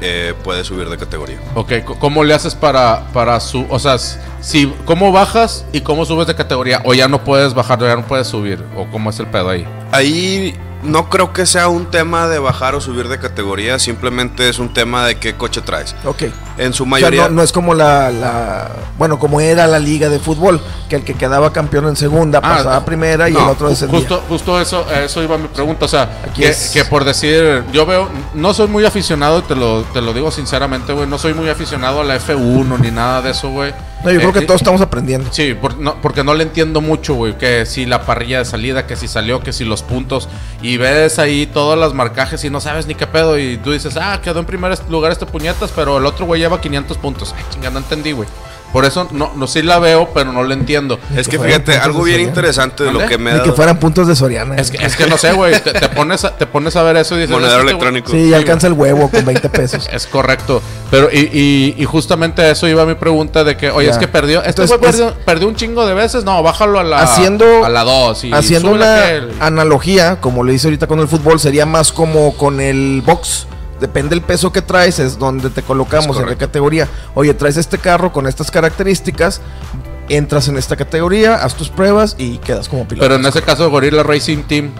eh, puede subir de categoría. Ok, ¿cómo le haces para, para su. O sea, si, ¿cómo bajas y cómo subes de categoría? O ya no puedes bajar, o ya no puedes subir. O cómo es el pedo ahí. Ahí no creo que sea un tema de bajar o subir de categoría, simplemente es un tema de qué coche traes. Ok. En su O sea, mayoría... no, no es como la, la- Bueno, como era la liga de fútbol, que el que quedaba campeón en segunda Ah, pasaba a primera y No, el otro descendía. Justo, justo eso, eso iba mi pregunta. O sea, Aquí que, es- que por decir, yo veo, no soy muy aficionado, te lo, te lo digo sinceramente, güey. No soy muy aficionado a la F1 ni nada de eso, güey. No, yo creo que Eh, todos estamos aprendiendo. Sí, por- no, porque no le entiendo mucho, güey. Que si la parrilla de salida, que si salió, que si los puntos. Y ves ahí todas las marcajes y no sabes ni qué pedo. Y tú dices, ah, quedó en primer lugar este puñetas, pero el otro güey lleva 500 puntos. Ay, chinga, no entendí, güey. Por eso no, no sí la veo, pero no la entiendo. Es que fíjate, algo bien interesante de lo que me ha que fueran puntos de Soriana. Es que, es que no sé, güey. Te, te pones a, te pones a ver eso y dices. monedero "Es que, electrónico. Sí, alcanza el huevo con 20 pesos. Es correcto. Pero, y, y, y justamente a eso iba mi pregunta de que, oye, Ya. es que perdió. Este Entonces, güey es- perdió, perdió un chingo de veces. No, bájalo a la. Haciendo- A la 2. Y Haciendo una aquel. analogía, como le hice ahorita con el fútbol, sería más como con el box. Depende del peso que traes, es donde te colocamos, en qué categoría. Oye, traes este carro con estas características, entras en esta categoría, haz tus pruebas y quedas como piloto. Pero en ese caso, Gorilla Racing Team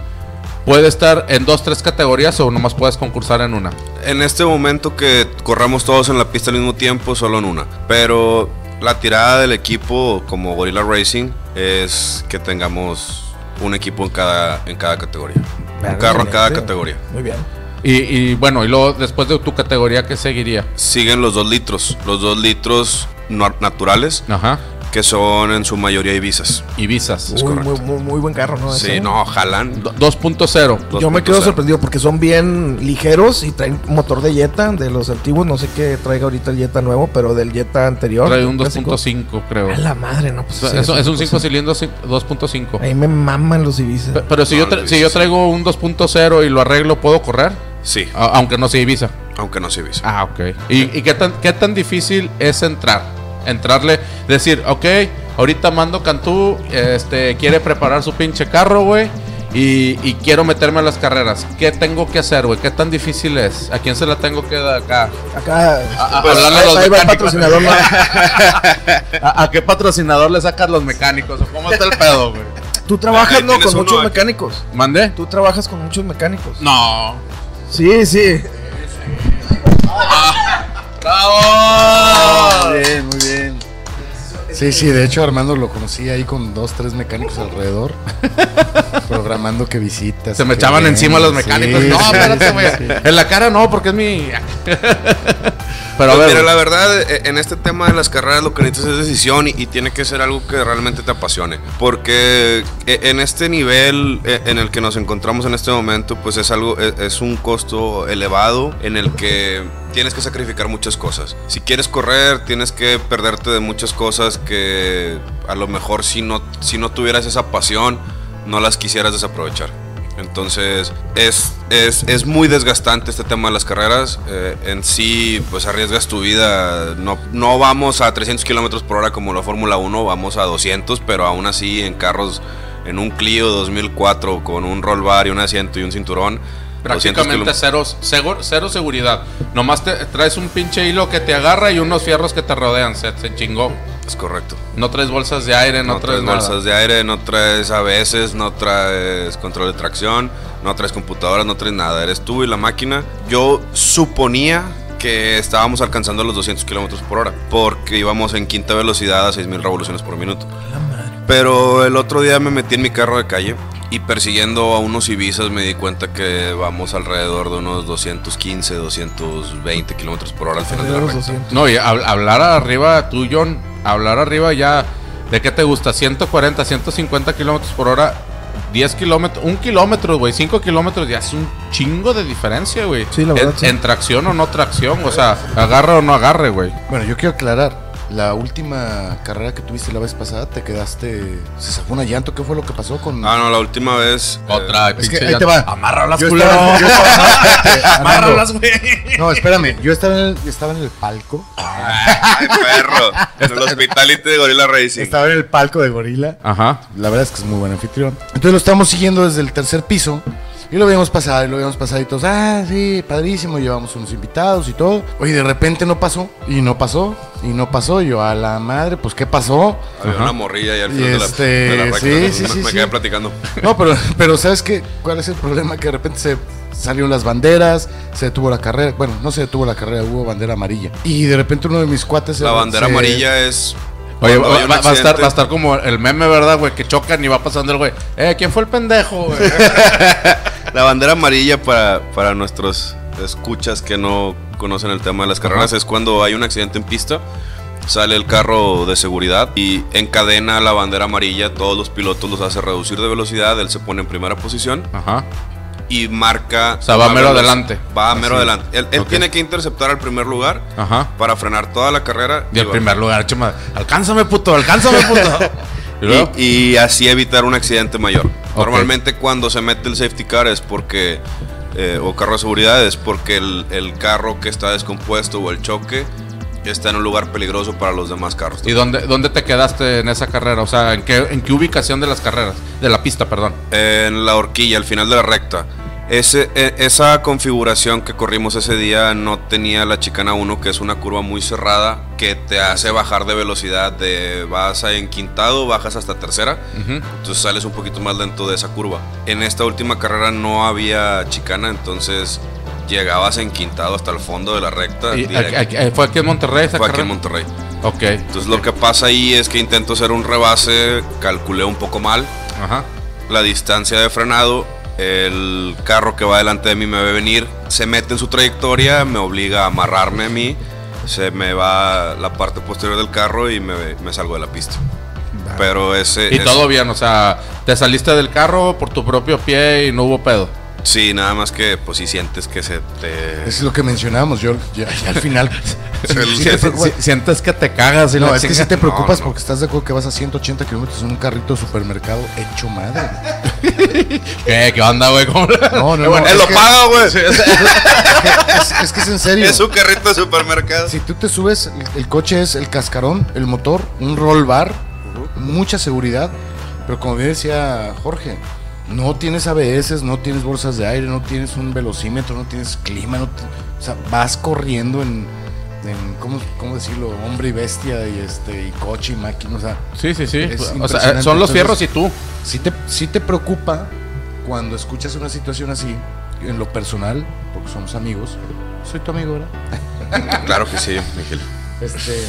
puede estar en dos, tres categorías o nomás puedes concursar en una. En este momento que corramos todos en la pista al mismo tiempo, solo en una. Pero la tirada del equipo como Gorilla Racing es que tengamos un equipo en cada, en cada categoría. Un carro en cada categoría. Muy bien. Y, y bueno, y luego después de tu categoría, ¿qué seguiría? Siguen los dos litros. Los dos litros naturales, Ajá. que son en su mayoría Ibizas. Ibizas. Es Muy, correcto. muy, muy, muy buen carro, ¿no? Sí, Ese. no, jalan. Do- 2.0. Yo me quedo 2.0. sorprendido porque son bien ligeros y traen motor de Jetta de los antiguos. No sé qué traiga ahorita el Jetta nuevo, pero del Jetta anterior. Trae un clásico. 2.5, creo. A la madre, no, pues. O sea, sí, eso- es un cosa. 5 cilindros 2.5. Ahí me maman los Ibiza. Pe- Pero si, No, yo si yo traigo un 2.0 y lo arreglo, ¿puedo correr? Sí, A- aunque no sea Ibiza. aunque no se Ibiza. Ah, ok. ¿Y, y qué, tan, qué tan difícil es entrar? Entrarle, decir, ok, ahorita Mando Cantú este, quiere preparar su pinche carro, güey. y, y quiero meterme a las carreras. ¿Qué tengo que hacer, güey? ¿Qué tan difícil es? ¿A quién se la tengo que dar acá? Acá. A, pues, a los ahí va el mecánicos. patrocinador. ¿no? ¿A, a qué patrocinador le sacas los mecánicos? ¿O ¿Cómo está el pedo, güey? Tú trabajas, ¿no? Con muchos aquí. mecánicos. ¿Mandé? Tú trabajas con muchos mecánicos. No. Sí, sí. ¡Bravo! Muy bien, muy bien. Sí, sí, de hecho Armando lo conocí ahí con dos, tres mecánicos alrededor, programando que visitas. Se me echaban vienes. encima los mecánicos. Sí, no, sí, espérate, güey. sí. En la cara no, porque es mi. Pero a Pues ver. mira, la verdad, eh, en este tema de las carreras lo que necesitas es decisión y, y tiene que ser algo que realmente te apasione. Porque eh, en este nivel eh, en el que nos encontramos en este momento, pues es algo, es un costo elevado en el que tienes que sacrificar muchas cosas. Si quieres correr, tienes que perderte de muchas cosas que a lo mejor si no, si no tuvieras esa pasión, no las quisieras desaprovechar. Entonces es, es, es muy desgastante este tema de las carreras. Eh, en sí, pues arriesgas tu vida. No, no vamos a 300 kilómetros por hora como la Fórmula 1, vamos a 200, pero aún así en carros, en un Clio 2004 con un roll bar y un asiento y un cinturón. 200 Prácticamente cero, cero, cero seguridad. Nomás te traes un pinche hilo que te agarra y unos fierros que te rodean. Se, se chingó. Es correcto. No traes bolsas de aire, no, No traes, traes nada. bolsas de aire, no traes ABS, no traes control de tracción, no traes computadoras, no traes nada. Eres tú y la máquina. Yo suponía que estábamos alcanzando los 200 kilómetros por hora porque íbamos en quinta velocidad a 6000 revoluciones por minuto. Pero el otro día me metí en mi carro de calle y persiguiendo a unos Ibizas me di cuenta que vamos alrededor de unos 215, 220 kilómetros por hora al final de la recta. 200. No, y hab- hablar arriba, tú, John, hablar arriba ya. ¿De qué te gusta? 140, 150 kilómetros por hora. 10 kilómetros, un kilómetro, güey, 5 kilómetros, ya es un chingo de diferencia, güey. Sí, la verdad, En, sí. en tracción o no tracción, o sea, agarre o no agarre, güey. Bueno, yo quiero aclarar. La última carrera que tuviste la vez pasada, te quedaste. Se sacó una llanto. ¿Qué fue lo que pasó con.? Ah, no, la última vez. eh, Otra, es pinche que ahí te va. Culero. estaba- yo estaba- Amárralas, güey. No, espérame. Yo estaba en el, estaba en el palco. Ay, perro. En el Hospitality de Gorilla Racing. Estaba en el palco de Gorila. Ajá. La verdad es que es muy buen anfitrión. Entonces lo estamos siguiendo desde el tercer piso. Y lo veíamos pasar, y lo veíamos pasar y todos, ah, sí, padrísimo, llevamos unos invitados y todo. Oye, de repente no pasó, y no pasó, y no pasó. Y yo, a la madre, pues, ¿qué pasó? Había Ajá. una morrilla ahí al final de la- este, de la, recta. sí, me, sí, sí, me sí. quedé platicando. No, pero, pero ¿sabes qué? ¿Cuál es el problema? Que de repente se salieron las banderas, se detuvo la carrera. Bueno, no se detuvo la carrera, hubo bandera amarilla. Y de repente uno de mis cuates... La bandera se- amarilla es. Oye, va, a estar, va a estar como el meme, ¿verdad, güey? Que chocan y va pasando el güey. Eh, ¿quién fue el pendejo, güey? La bandera amarilla para, para nuestros escuchas que no conocen el tema de las carreras es cuando hay un accidente en pista. Sale el carro de seguridad y encadena la bandera amarilla. Todos los pilotos los hace reducir de velocidad. Él se pone en primera posición Ajá. Y marca. O sea, va mero adelante. Va mero adelante. Él, tiene que interceptar al primer lugar Ajá. para frenar toda la carrera. Y el va- primer lugar, chema. Alcánzame, puto, alcánzame, puto. y y, y así evitar un accidente mayor. Normalmente cuando se mete el safety car es porque, eh, o carro de seguridad, es porque el, el carro que está descompuesto o el choque está en un lugar peligroso para los demás carros. ¿Y dónde, dónde te quedaste en esa carrera? O sea, ¿en qué, ¿en qué ubicación de las carreras? De la pista, perdón. En la horquilla, al final de la recta. Ese, e- esa configuración que corrimos ese día no tenía la chicana 1, que es una curva muy cerrada que te hace bajar de velocidad. De vas a enquintado, bajas hasta tercera. Ujú. Entonces sales un poquito más lento de esa curva. En esta última carrera no había chicana, entonces llegabas enquintado hasta el fondo de la recta. Y aquí- aquí- ¿Fue aquí en Monterrey esa Fue aquí carrera? en Monterrey. Ok. Entonces lo que pasa ahí es que intento hacer un rebase, calculé un poco mal Ajá. la distancia de frenado. El carro que va delante de mí me ve venir, se mete en su trayectoria, me obliga a amarrarme a mí, se me va la parte posterior del carro y me, me salgo de la pista. Pero ese... Y es- todo bien, o sea, te saliste del carro por tu propio pie y no hubo pedo. Sí, nada más que pues si sientes que se te... Es lo que mencionábamos, yo ya, ya al final. te Si- sientes que te cagas y no, la es que si te preocupas No, no. porque estás de acuerdo que vas a 180 kilómetros en un carrito de supermercado hecho madre. ¿Qué, ¿Qué onda, güey? ¿Cómo- No, no, no. Él es lo que- paga, güey. Es, es que es en serio. Es un carrito de supermercado. Si tú te subes, el, el coche es el cascarón, el motor, un roll bar, mucha seguridad. Pero como bien decía Jorge, no tienes ABS, no tienes bolsas de aire, no tienes un velocímetro, no tienes clima, no te- o sea, vas corriendo en, en ¿cómo, cómo decirlo? Hombre y bestia y este y coche y máquina, o sea, Sí, sí, sí. O sea, son los Entonces- fierros y tú. sí te, sí te preocupa cuando escuchas una situación así, en lo personal, porque somos amigos. Soy tu amigo, ¿verdad? Claro que sí, Miguel. Este.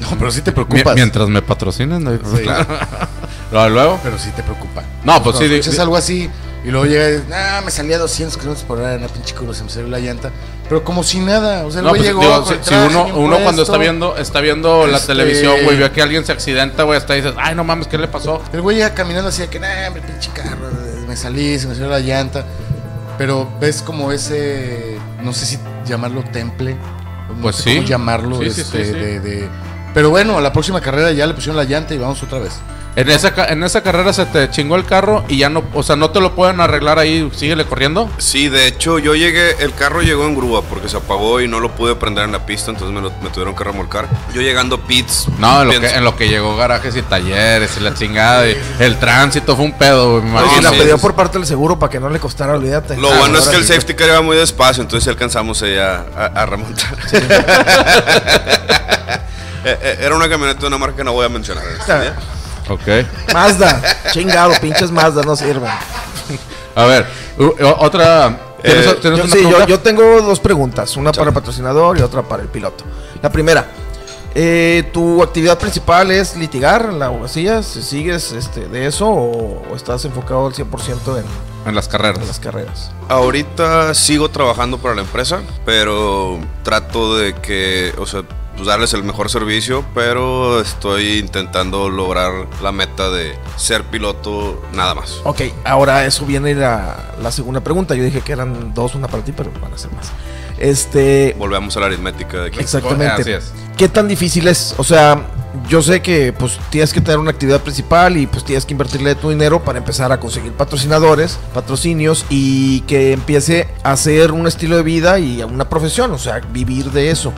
No, pero sí te Mi- preocupas. mientras me patrocinen, no hay Sí, Luego, luego. pero sí te preocupa. No, pues sí, Cuando escuchas di- algo así y luego llega y dices, ah, me salía a 200 kilómetros por hora en una pinche curva, se me salió la llanta. Pero como si nada, o sea, No, pues, llegó. digo, si, uno, cuando está viendo, está viendo la Este- televisión, güey, ve que alguien se accidenta, güey, hasta dices, ay, no mames, ¿qué le pasó? El güey llega caminando así de que, nah, hombre, pinche carro, me salí, se me salió la llanta. Pero ves como ese, no sé si llamarlo temple, no Pues sé sí. cómo llamarlo, Sí, sí, este, sí, sí. De, de- Pero bueno, a la próxima carrera ya le pusieron la llanta y vamos otra vez. En esa, ca- en esa carrera se te chingó el carro y ya no, o sea, no te lo pueden arreglar ahí, síguele corriendo. Sí, de hecho, yo llegué, el carro llegó en grúa porque se apagó y no lo pude prender en la pista, entonces me, lo, me tuvieron que remolcar. Yo llegando a pits. No, en lo, que, en lo que llegó garajes y talleres y la chingada. y el tránsito fue un pedo, me No, imagino. la sí, pidió por parte del seguro para que no le costara, olvídate. Lo Ah, bueno es ahora que el safety car iba muy despacio, entonces sí alcanzamos ella a, a remontar. eh, Era una camioneta de una marca que no voy a mencionar. Ok. Mazda, chingado, pinches Mazda no sirven. A ver, u- otra. ¿Tienes, Eh, tienes Yo, una sí, yo, pregunta? yo tengo dos preguntas, una para el patrocinador y otra para el piloto. La primera, eh, ¿tu actividad principal es litigar la abogacía? ¿Si ¿Sigues este, de eso o, o estás enfocado al 100% en, En las carreras. en las carreras? Ahorita sigo trabajando para la empresa, pero trato de que, o sea, pues darles el mejor servicio, pero estoy intentando lograr la meta de ser piloto nada más. Ok, ahora eso viene la, la segunda pregunta. Yo dije que eran dos, una para ti, pero van a ser más. Este, Volvemos a la aritmética de aquí. Exactamente. Así es. ¿Qué tan difícil es? O sea, yo sé que pues tienes que tener una actividad principal y pues tienes que invertirle tu dinero para empezar a conseguir patrocinadores, patrocinios y que empiece a ser un estilo de vida y una profesión, o sea, vivir de eso.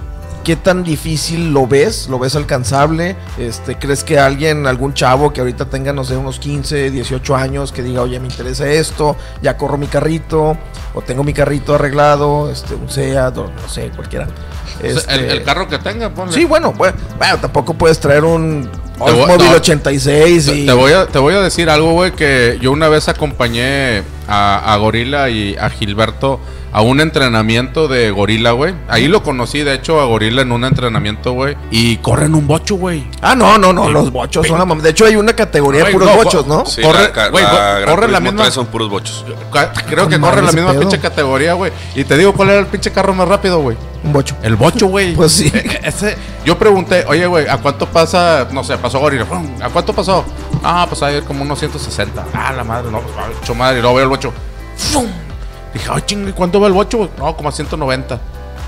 ¿Qué tan difícil lo ves? ¿Lo ves alcanzable? Este, ¿Crees que alguien, algún chavo que ahorita tenga, no sé, unos 15, 18 años, que diga, oye, me interesa esto, ya corro mi carrito, o tengo mi carrito arreglado, este, un SEAT, o no sé, cualquiera. O sea, el, Este, el carro que tenga, ponle. Sí, bueno, bueno, bueno, tampoco puedes traer un Oldsmobile no. 86 Te, y... te voy a, te voy a decir algo, güey, que yo una vez acompañé a, a Gorila y a Gilberto a un entrenamiento de Gorila, güey. Ahí lo conocí, de hecho, a Gorila en un entrenamiento, güey. Y corren un bocho, güey. Ah, no, no, no, los bochos son la mam- De hecho, hay una categoría de Güey, puros no, bochos, ¿no? Sí, Corre- la, ca- güey, la Gran corre la Turismo misma- 3 son puros bochos. Ca- Creo que Con corre madre la misma pedo. pinche categoría, güey. Y te digo, ¿cuál era el pinche carro más rápido, güey? Un bocho. El bocho, güey. Pues sí. Eh, ese- yo pregunté, oye, güey, ¿a cuánto pasa? No sé, pasó Gorila. ¿A cuánto pasó? Ah, pues ahí como unos 160. Ah, la madre, no, pues, ah, hecho madre. Y luego veo el bocho. ¡Fum! Dije, ay, chingue, ¿cuánto va el bocho? No, como a 190.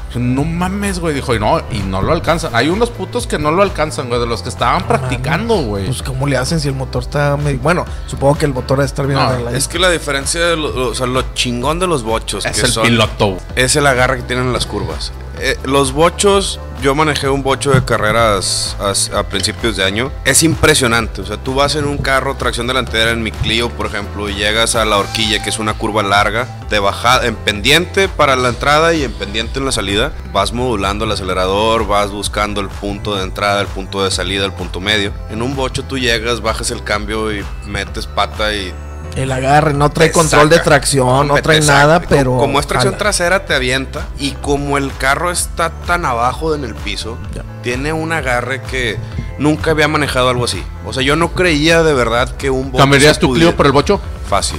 Dije, No mames, güey. Dijo, y no, y no lo alcanzan. Hay unos putos que no lo alcanzan, güey, de los que estaban practicando, güey. Pues, ¿cómo le hacen si el motor está medio... Bueno, supongo que el motor debe estar bien No. Es que la diferencia, de lo, lo- o sea, lo chingón de los bochos es que el son, piloto. es el agarre que tienen en las curvas. Eh, los bochos, yo manejé un bocho de carreras a, principios de año. Es impresionante. O sea, tú vas en un carro, tracción delantera en mi Clio, por ejemplo, y llegas a la horquilla, que es una curva larga, de en pendiente para la entrada y en pendiente en la salida. Vas modulando el acelerador, vas buscando el punto de entrada, el punto de salida, el punto medio. En un bocho tú llegas, bajas el cambio y metes pata y El agarre no trae control de tracción, no trae nada, pero... Como es tracción jala. trasera, te avienta. Y como el carro está tan abajo en el piso, Ya. tiene un agarre que nunca había manejado algo así. O sea, yo no creía de verdad que un bocho ¿Cambiarías tu Clio por el bocho? Fácil.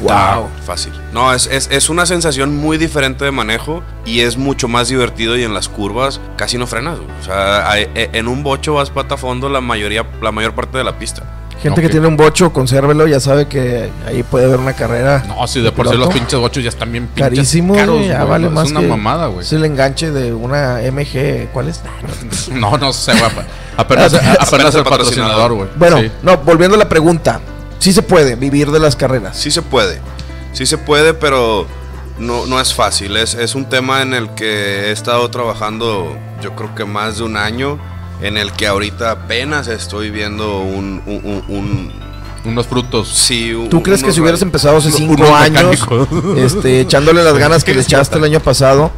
Wow. Fácil. No, es, es, es una sensación muy diferente de manejo y es mucho más divertido y en las curvas casi no frenas. O sea, hay- e- en un bocho vas pata a fondo la mayoría, la mayor parte de la pista. Gente que tiene un bocho, consérvelo, ya sabe que ahí puede haber una carrera No, si de por sí los pinches bochos ya están bien pinches carísimo, caros, ya vale Es más una que- mamada, güey. Es el enganche de una MG, ¿cuál es? No, no sé, güey. Apenas, apenas, el el patrocinador, güey. Bueno, Sí. no, volviendo a la pregunta. Sí se puede vivir de las carreras. Sí se puede, sí se puede, pero no, no es fácil. Es, es un tema en el que he estado trabajando yo creo que más de un año, en el que ahorita apenas estoy viendo un, un- un- un- unos frutos. Sí, un- ¿Tú crees que si hubieras empezado hace Unos cinco años, este, echándole las ganas que le echaste el año pasado,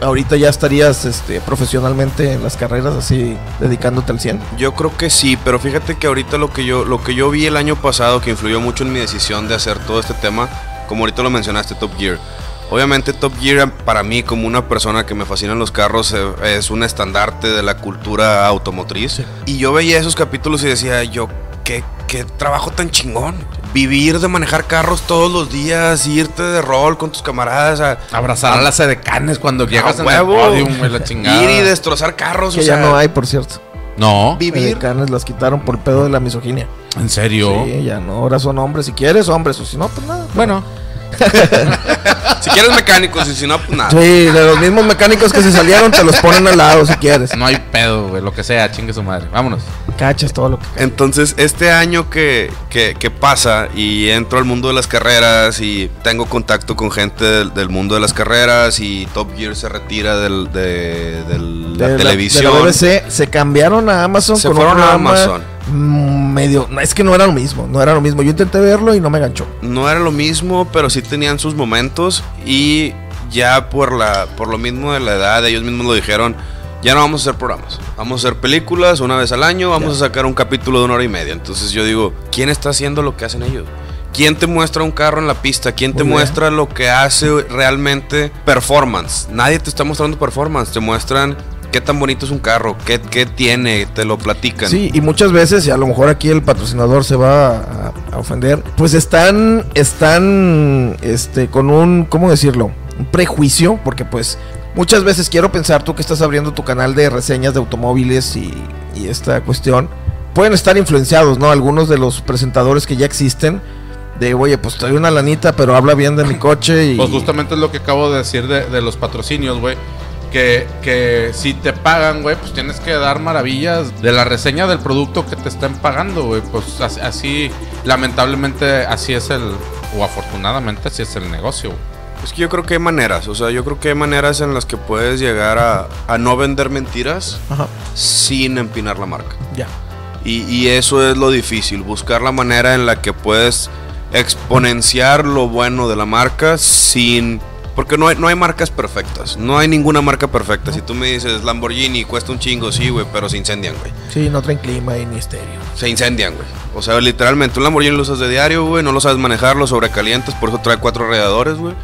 ahorita ya estarías este, profesionalmente en las carreras, así, dedicándote al 100? Yo creo que sí, pero fíjate que ahorita lo que yo lo que yo vi el año pasado que influyó mucho en mi decisión de hacer todo este tema, como ahorita lo mencionaste, Top Gear. Obviamente Top Gear para mí como una persona que me fascinan los carros eh, es un estandarte de la cultura automotriz. Y yo veía esos capítulos y decía, yo, qué, qué trabajo tan chingón. Vivir de manejar carros todos los días, irte de rol con tus camaradas a, Abrazar a las edecanes cuando llegas a en el huevo, podium, la chingada. ir y destrozar carros. Que o ya sea, no hay, por cierto. No, Vivir. Canes las quitaron por el pedo de la misoginia. en serio. Sí, ya no, ahora son hombres. Si quieres, hombres, o si no, pues nada. Bueno, Si quieres mecánicos y si no, pues nada. Sí, de los mismos mecánicos que se salieron, te los ponen al lado si quieres. no hay pedo, güey, lo que sea, chingue su madre. Vámonos. Cachas todo lo que. Entonces, este año que, que- que pasa y entro al mundo de las carreras y tengo contacto con gente del, del mundo de las carreras y Top Gear se retira del- de, de la televisión. de la BBC, se cambiaron a Amazon Se con fueron a Amazon. Mm, medio. Es que no era lo mismo, no era lo mismo. Yo intenté verlo y no me ganchó. No era lo mismo, pero sí tenían sus momentos y ya por, la, por lo mismo de la edad, ellos mismos lo dijeron, ya no vamos a hacer programas, vamos a hacer películas una vez al año, vamos a sacar un capítulo de una hora y media. Entonces yo digo, ¿quién está haciendo lo que hacen ellos? ¿Quién te muestra un carro en la pista? ¿Quién te Muy bien. muestra lo que hace realmente performance? Nadie te está mostrando performance, te muestran qué tan bonito es un carro, qué, qué tiene, te lo platican. Sí, y muchas veces, y a lo mejor aquí el patrocinador se va a, a ofender, pues están, están, este, con un, ¿cómo decirlo? Un prejuicio, porque pues muchas veces quiero pensar tú que estás abriendo tu canal de reseñas de automóviles y, y esta cuestión, pueden estar influenciados, ¿no? Algunos de los presentadores que ya existen, de, oye, pues estoy una lanita, pero habla bien de mi coche y... Pues justamente es lo que acabo de decir de, de los patrocinios, güey. Que, que si te pagan, güey, pues tienes que dar maravillas de la reseña del producto que te estén pagando, güey. Pues así, así, lamentablemente, así es el, o afortunadamente, así es el negocio, güey. Es que yo creo que hay maneras, o sea, yo creo que hay maneras en las que puedes llegar a, a no vender mentiras Ajá, sin empinar la marca. ya. Y, y eso es lo difícil, buscar la manera en la que puedes exponenciar lo bueno de la marca sin... Porque no hay, no hay marcas perfectas, no hay ninguna marca perfecta. Si tú me dices Lamborghini cuesta un chingo, sí, güey, pero se incendian, güey. Sí, no traen clima y ni estéreo. Se incendian, güey. O sea, literalmente, un Lamborghini lo usas de diario, güey, no lo sabes manejar, lo sobrecalientas, por eso trae cuatro radiadores, güey.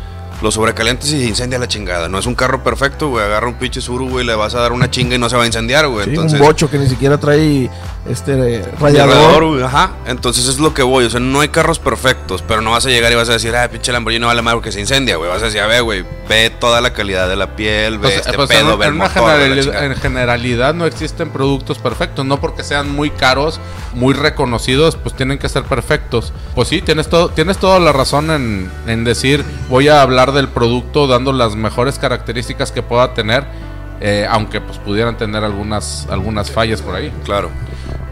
Lo sobrecalientas y se incendia la chingada. No es un carro perfecto, güey. Agarra un pinche suru, güey, le vas a dar una chinga y no se va a incendiar, güey. Sí, Entonces, un bocho que ni siquiera trae este radiador, radiador. güey, ajá. Entonces es lo que voy. O sea, no hay carros perfectos, pero no vas a llegar y vas a decir, ah, pinche Lamborghini no vale más porque se incendia, güey. Vas a decir, a ver, güey, ve toda la calidad de la piel, ve Pues, este pues, pedo, en, ve en el una motor, generalidad, en generalidad no existen productos perfectos, no porque sean muy caros, muy reconocidos, pues tienen que ser perfectos. Pues sí, tienes todo, tienes toda la razón en, en decir voy a hablar del producto dando las mejores características que pueda tener, eh, aunque pues pudieran tener algunas, algunas fallas por ahí. Claro.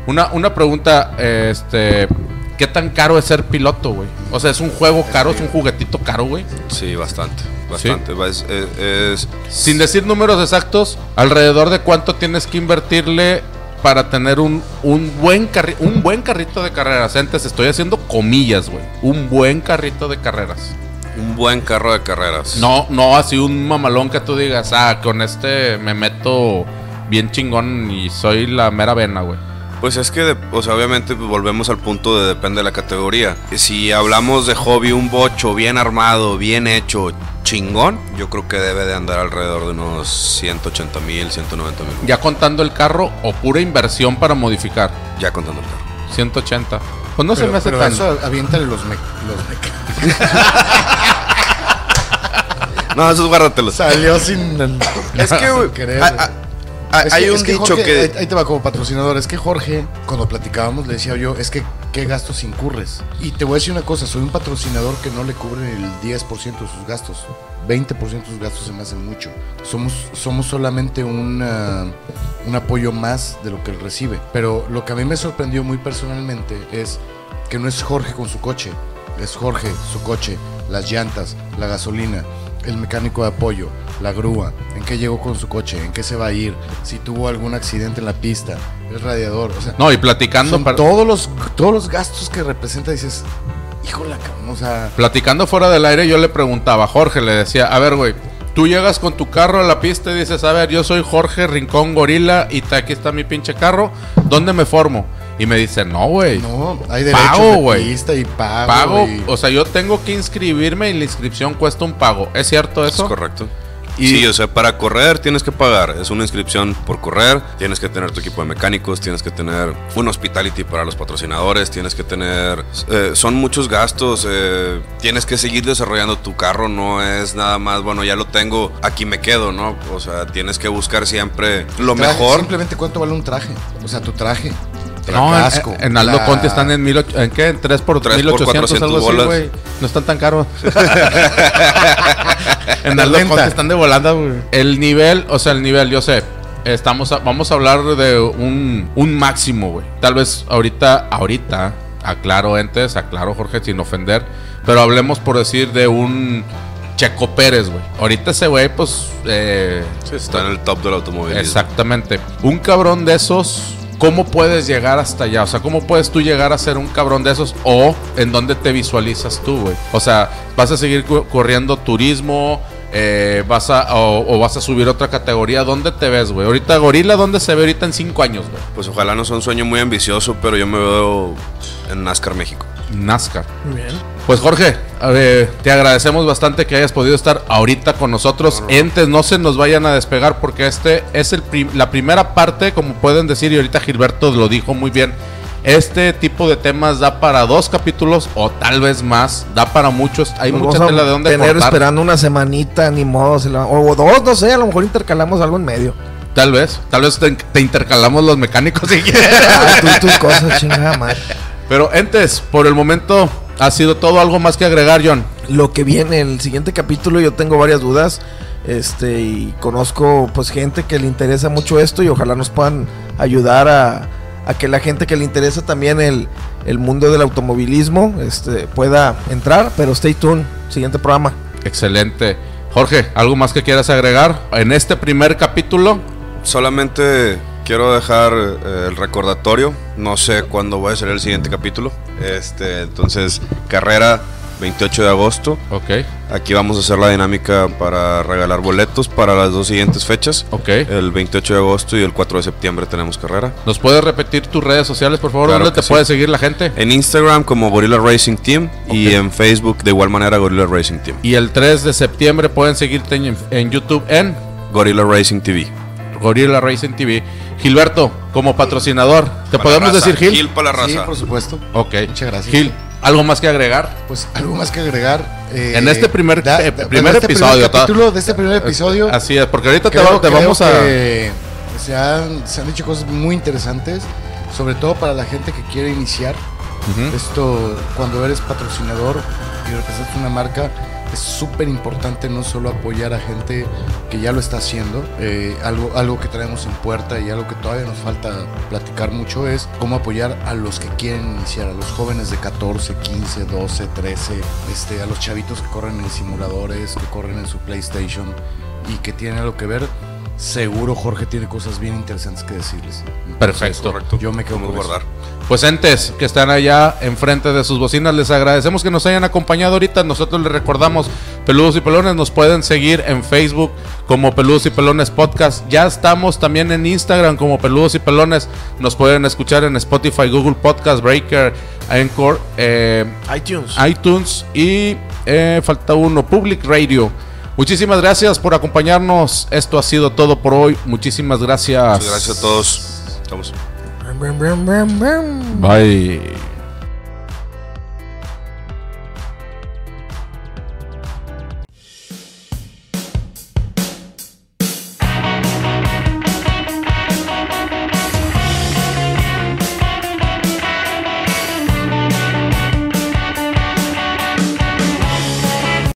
Una, una pregunta, este, ¿qué tan caro es ser piloto, güey? O sea, es un juego caro, es un juguetito caro, güey. Sí, bastante. Bastante. Va, Es, es- es- Sin decir números exactos, alrededor de cuánto tienes que invertirle para tener un, un, buen, carri- un buen carrito de carreras. Antes estoy haciendo comillas, güey. Un buen carrito de carreras. un buen carro de carreras. No, no así un mamalón que tú digas, ah, con este me meto bien chingón y soy la mera vena, güey. Pues es que, de- o sea, obviamente volvemos al punto de depende de la categoría. Si hablamos de hobby, un bocho bien armado, bien hecho, chingón, yo creo que debe de andar alrededor de unos 180 mil, 190 mil. Ya contando el carro o pura inversión para modificar. Ya contando el carro. 180. Pues no se me hace pero tan... eso aviéntale los, mec los mec- No, esos guárdatelos. Salió sin. Es que, güey, ah, Es hay que- un es que dicho Jorge- que... Ahí, ahí te va como patrocinador. Es que Jorge, cuando platicábamos, le decía yo, es que qué gastos incurres. Y te voy a decir una cosa, soy un patrocinador que no le cubre el 10% de sus gastos. 20% de sus gastos se me hacen mucho. Somos, somos solamente una- un apoyo más de lo que él recibe. Pero lo que a mí me sorprendió muy personalmente es que no es Jorge con su coche. Es Jorge, su coche, las llantas, la gasolina. El mecánico de apoyo, la grúa, en qué llegó con su coche, en qué se va a ir, si tuvo algún accidente en la pista, el radiador, o sea, No, y platicando, son par- todos los todos los gastos que representa dices, híjole, o sea, platicando fuera del aire, yo le preguntaba a Jorge, le decía, a ver, güey, tú llegas con tu carro a la pista y dices, a ver, yo soy Jorge Rincón Gorila y aquí está mi pinche carro, ¿dónde me formo? Y me dice, no, güey. no, hay derechos Pago, de güey. y pago, Pago, y- o sea, yo tengo que inscribirme y la inscripción cuesta un pago. ¿Es cierto Es eso? correcto. Y- Sí, o sea, para correr tienes que pagar. Es una inscripción por correr. Tienes que tener tu equipo de mecánicos, tienes que tener un hospitality para los patrocinadores, tienes que tener... eh, son muchos gastos. eh, tienes que seguir desarrollando tu carro. No es nada más, bueno, ya lo tengo, aquí me quedo, ¿no? O sea, tienes que buscar siempre lo traje, mejor. Simplemente cuánto vale un traje, o sea, tu traje. No, en- casco, en, Aldo la- Conti están en, mil och- ¿en qué? ¿En 3 por Tres por 1800 algo 400 así, güey? No están tan caros. en Aldo. Conti están de volanda, güey. El nivel, o sea, el nivel, yo sé. Estamos a- vamos a hablar de un, un máximo, güey. Tal vez ahorita, ahorita, aclaro entes, aclaro Jorge sin ofender, pero hablemos por decir de un Checo Pérez, güey. Ahorita ese güey, pues, eh, Sí, está en el top del automovilismo. Exactamente. Un cabrón de esos, ¿cómo puedes llegar hasta allá? O sea, ¿cómo puedes tú llegar a ser un cabrón de esos? O en dónde te visualizas tú, güey. O sea, ¿vas a seguir corriendo turismo? Eh, vas a, o, o vas a subir otra categoría. ¿Dónde te ves, güey? Ahorita Gorila, ¿dónde se ve ahorita en cinco años, güey? Pues ojalá no sea un sueño muy ambicioso, pero yo me veo en NASCAR México. NASCAR. Muy bien. Pues Jorge, eh, te agradecemos bastante que hayas podido estar ahorita con nosotros. Entes, no se nos vayan a despegar porque este es el prim- la primera parte, como pueden decir, y ahorita Gilberto lo dijo muy bien. Este tipo de temas da para dos capítulos o tal vez más, da para muchos. Hay Nos mucha tela de donde tener cortar. esperando una semanita, ni modo. se la- o dos, no sé, a lo mejor intercalamos algo en medio. Tal vez, tal vez te, te intercalamos los mecánicos si quieres. Ah, tú y tus cosas, chingada madre. Pero entes, por el momento ha sido todo algo más que agregar, John. Lo que viene, el siguiente capítulo, yo tengo varias dudas. Este, y conozco pues gente que le interesa mucho esto y ojalá nos puedan ayudar a, a que la gente que le interesa también el, el mundo del automovilismo este, pueda entrar. Pero stay tuned, siguiente programa. Excelente. Jorge, ¿algo más que quieras agregar en este primer capítulo? Solamente quiero dejar eh, el recordatorio. No sé cuándo va a ser el siguiente capítulo. Este, entonces, carrera 28 de agosto. Ok, Aquí vamos a hacer la dinámica para regalar boletos para las dos siguientes fechas. ok. El 28 de agosto y el 4 de septiembre tenemos carrera. ¿Nos puedes repetir tus redes sociales, por favor? Claro ¿Dónde te sí. puede seguir la gente? En Instagram como Gorilla Racing Team y en Facebook de igual manera Gorilla Racing Team. Y el 3 de septiembre pueden seguirte en, en YouTube en Gorilla Racing TV. Gorilla Racing TV. Gilberto, como patrocinador, ¿te podemos raza, decir Gil? Gil para la Sí, raza. por supuesto. Ok. Muchas gracias. Gil, ¿algo más que agregar? Pues algo más que agregar. eh, En este primer- eh, bueno, primer este episodio, de este primer episodio. Así es, porque ahorita te, va- te vamos a... Se han, se han dicho cosas muy interesantes, sobre todo para la gente que quiere iniciar. Esto, cuando eres patrocinador y representas una marca, es súper importante no solo apoyar a gente que ya lo está haciendo, eh, algo, algo que traemos en puerta y algo que todavía nos falta platicar mucho es cómo apoyar a los que quieren iniciar, a los jóvenes de 14, 15, 12, 13, este, a los chavitos que corren en simuladores, que corren en su PlayStation y que tienen algo que ver. Seguro Jorge tiene cosas bien interesantes que decirles. Perfecto. Correcto. Yo me quedo con guardar. Pues entes que están allá enfrente de sus bocinas, les agradecemos que nos hayan acompañado ahorita. Nosotros les recordamos, Peludos y Pelones, nos pueden seguir en Facebook como Peludos y Pelones Podcast. Ya estamos también en Instagram como Peludos y Pelones. Nos pueden escuchar en Spotify, Google Podcast, Breaker, Anchor, eh, iTunes. iTunes y eh, falta uno, Public Radio. Muchísimas gracias por acompañarnos. Esto ha sido todo por hoy. Muchísimas gracias. Muchas gracias a todos. Estamos. Bye.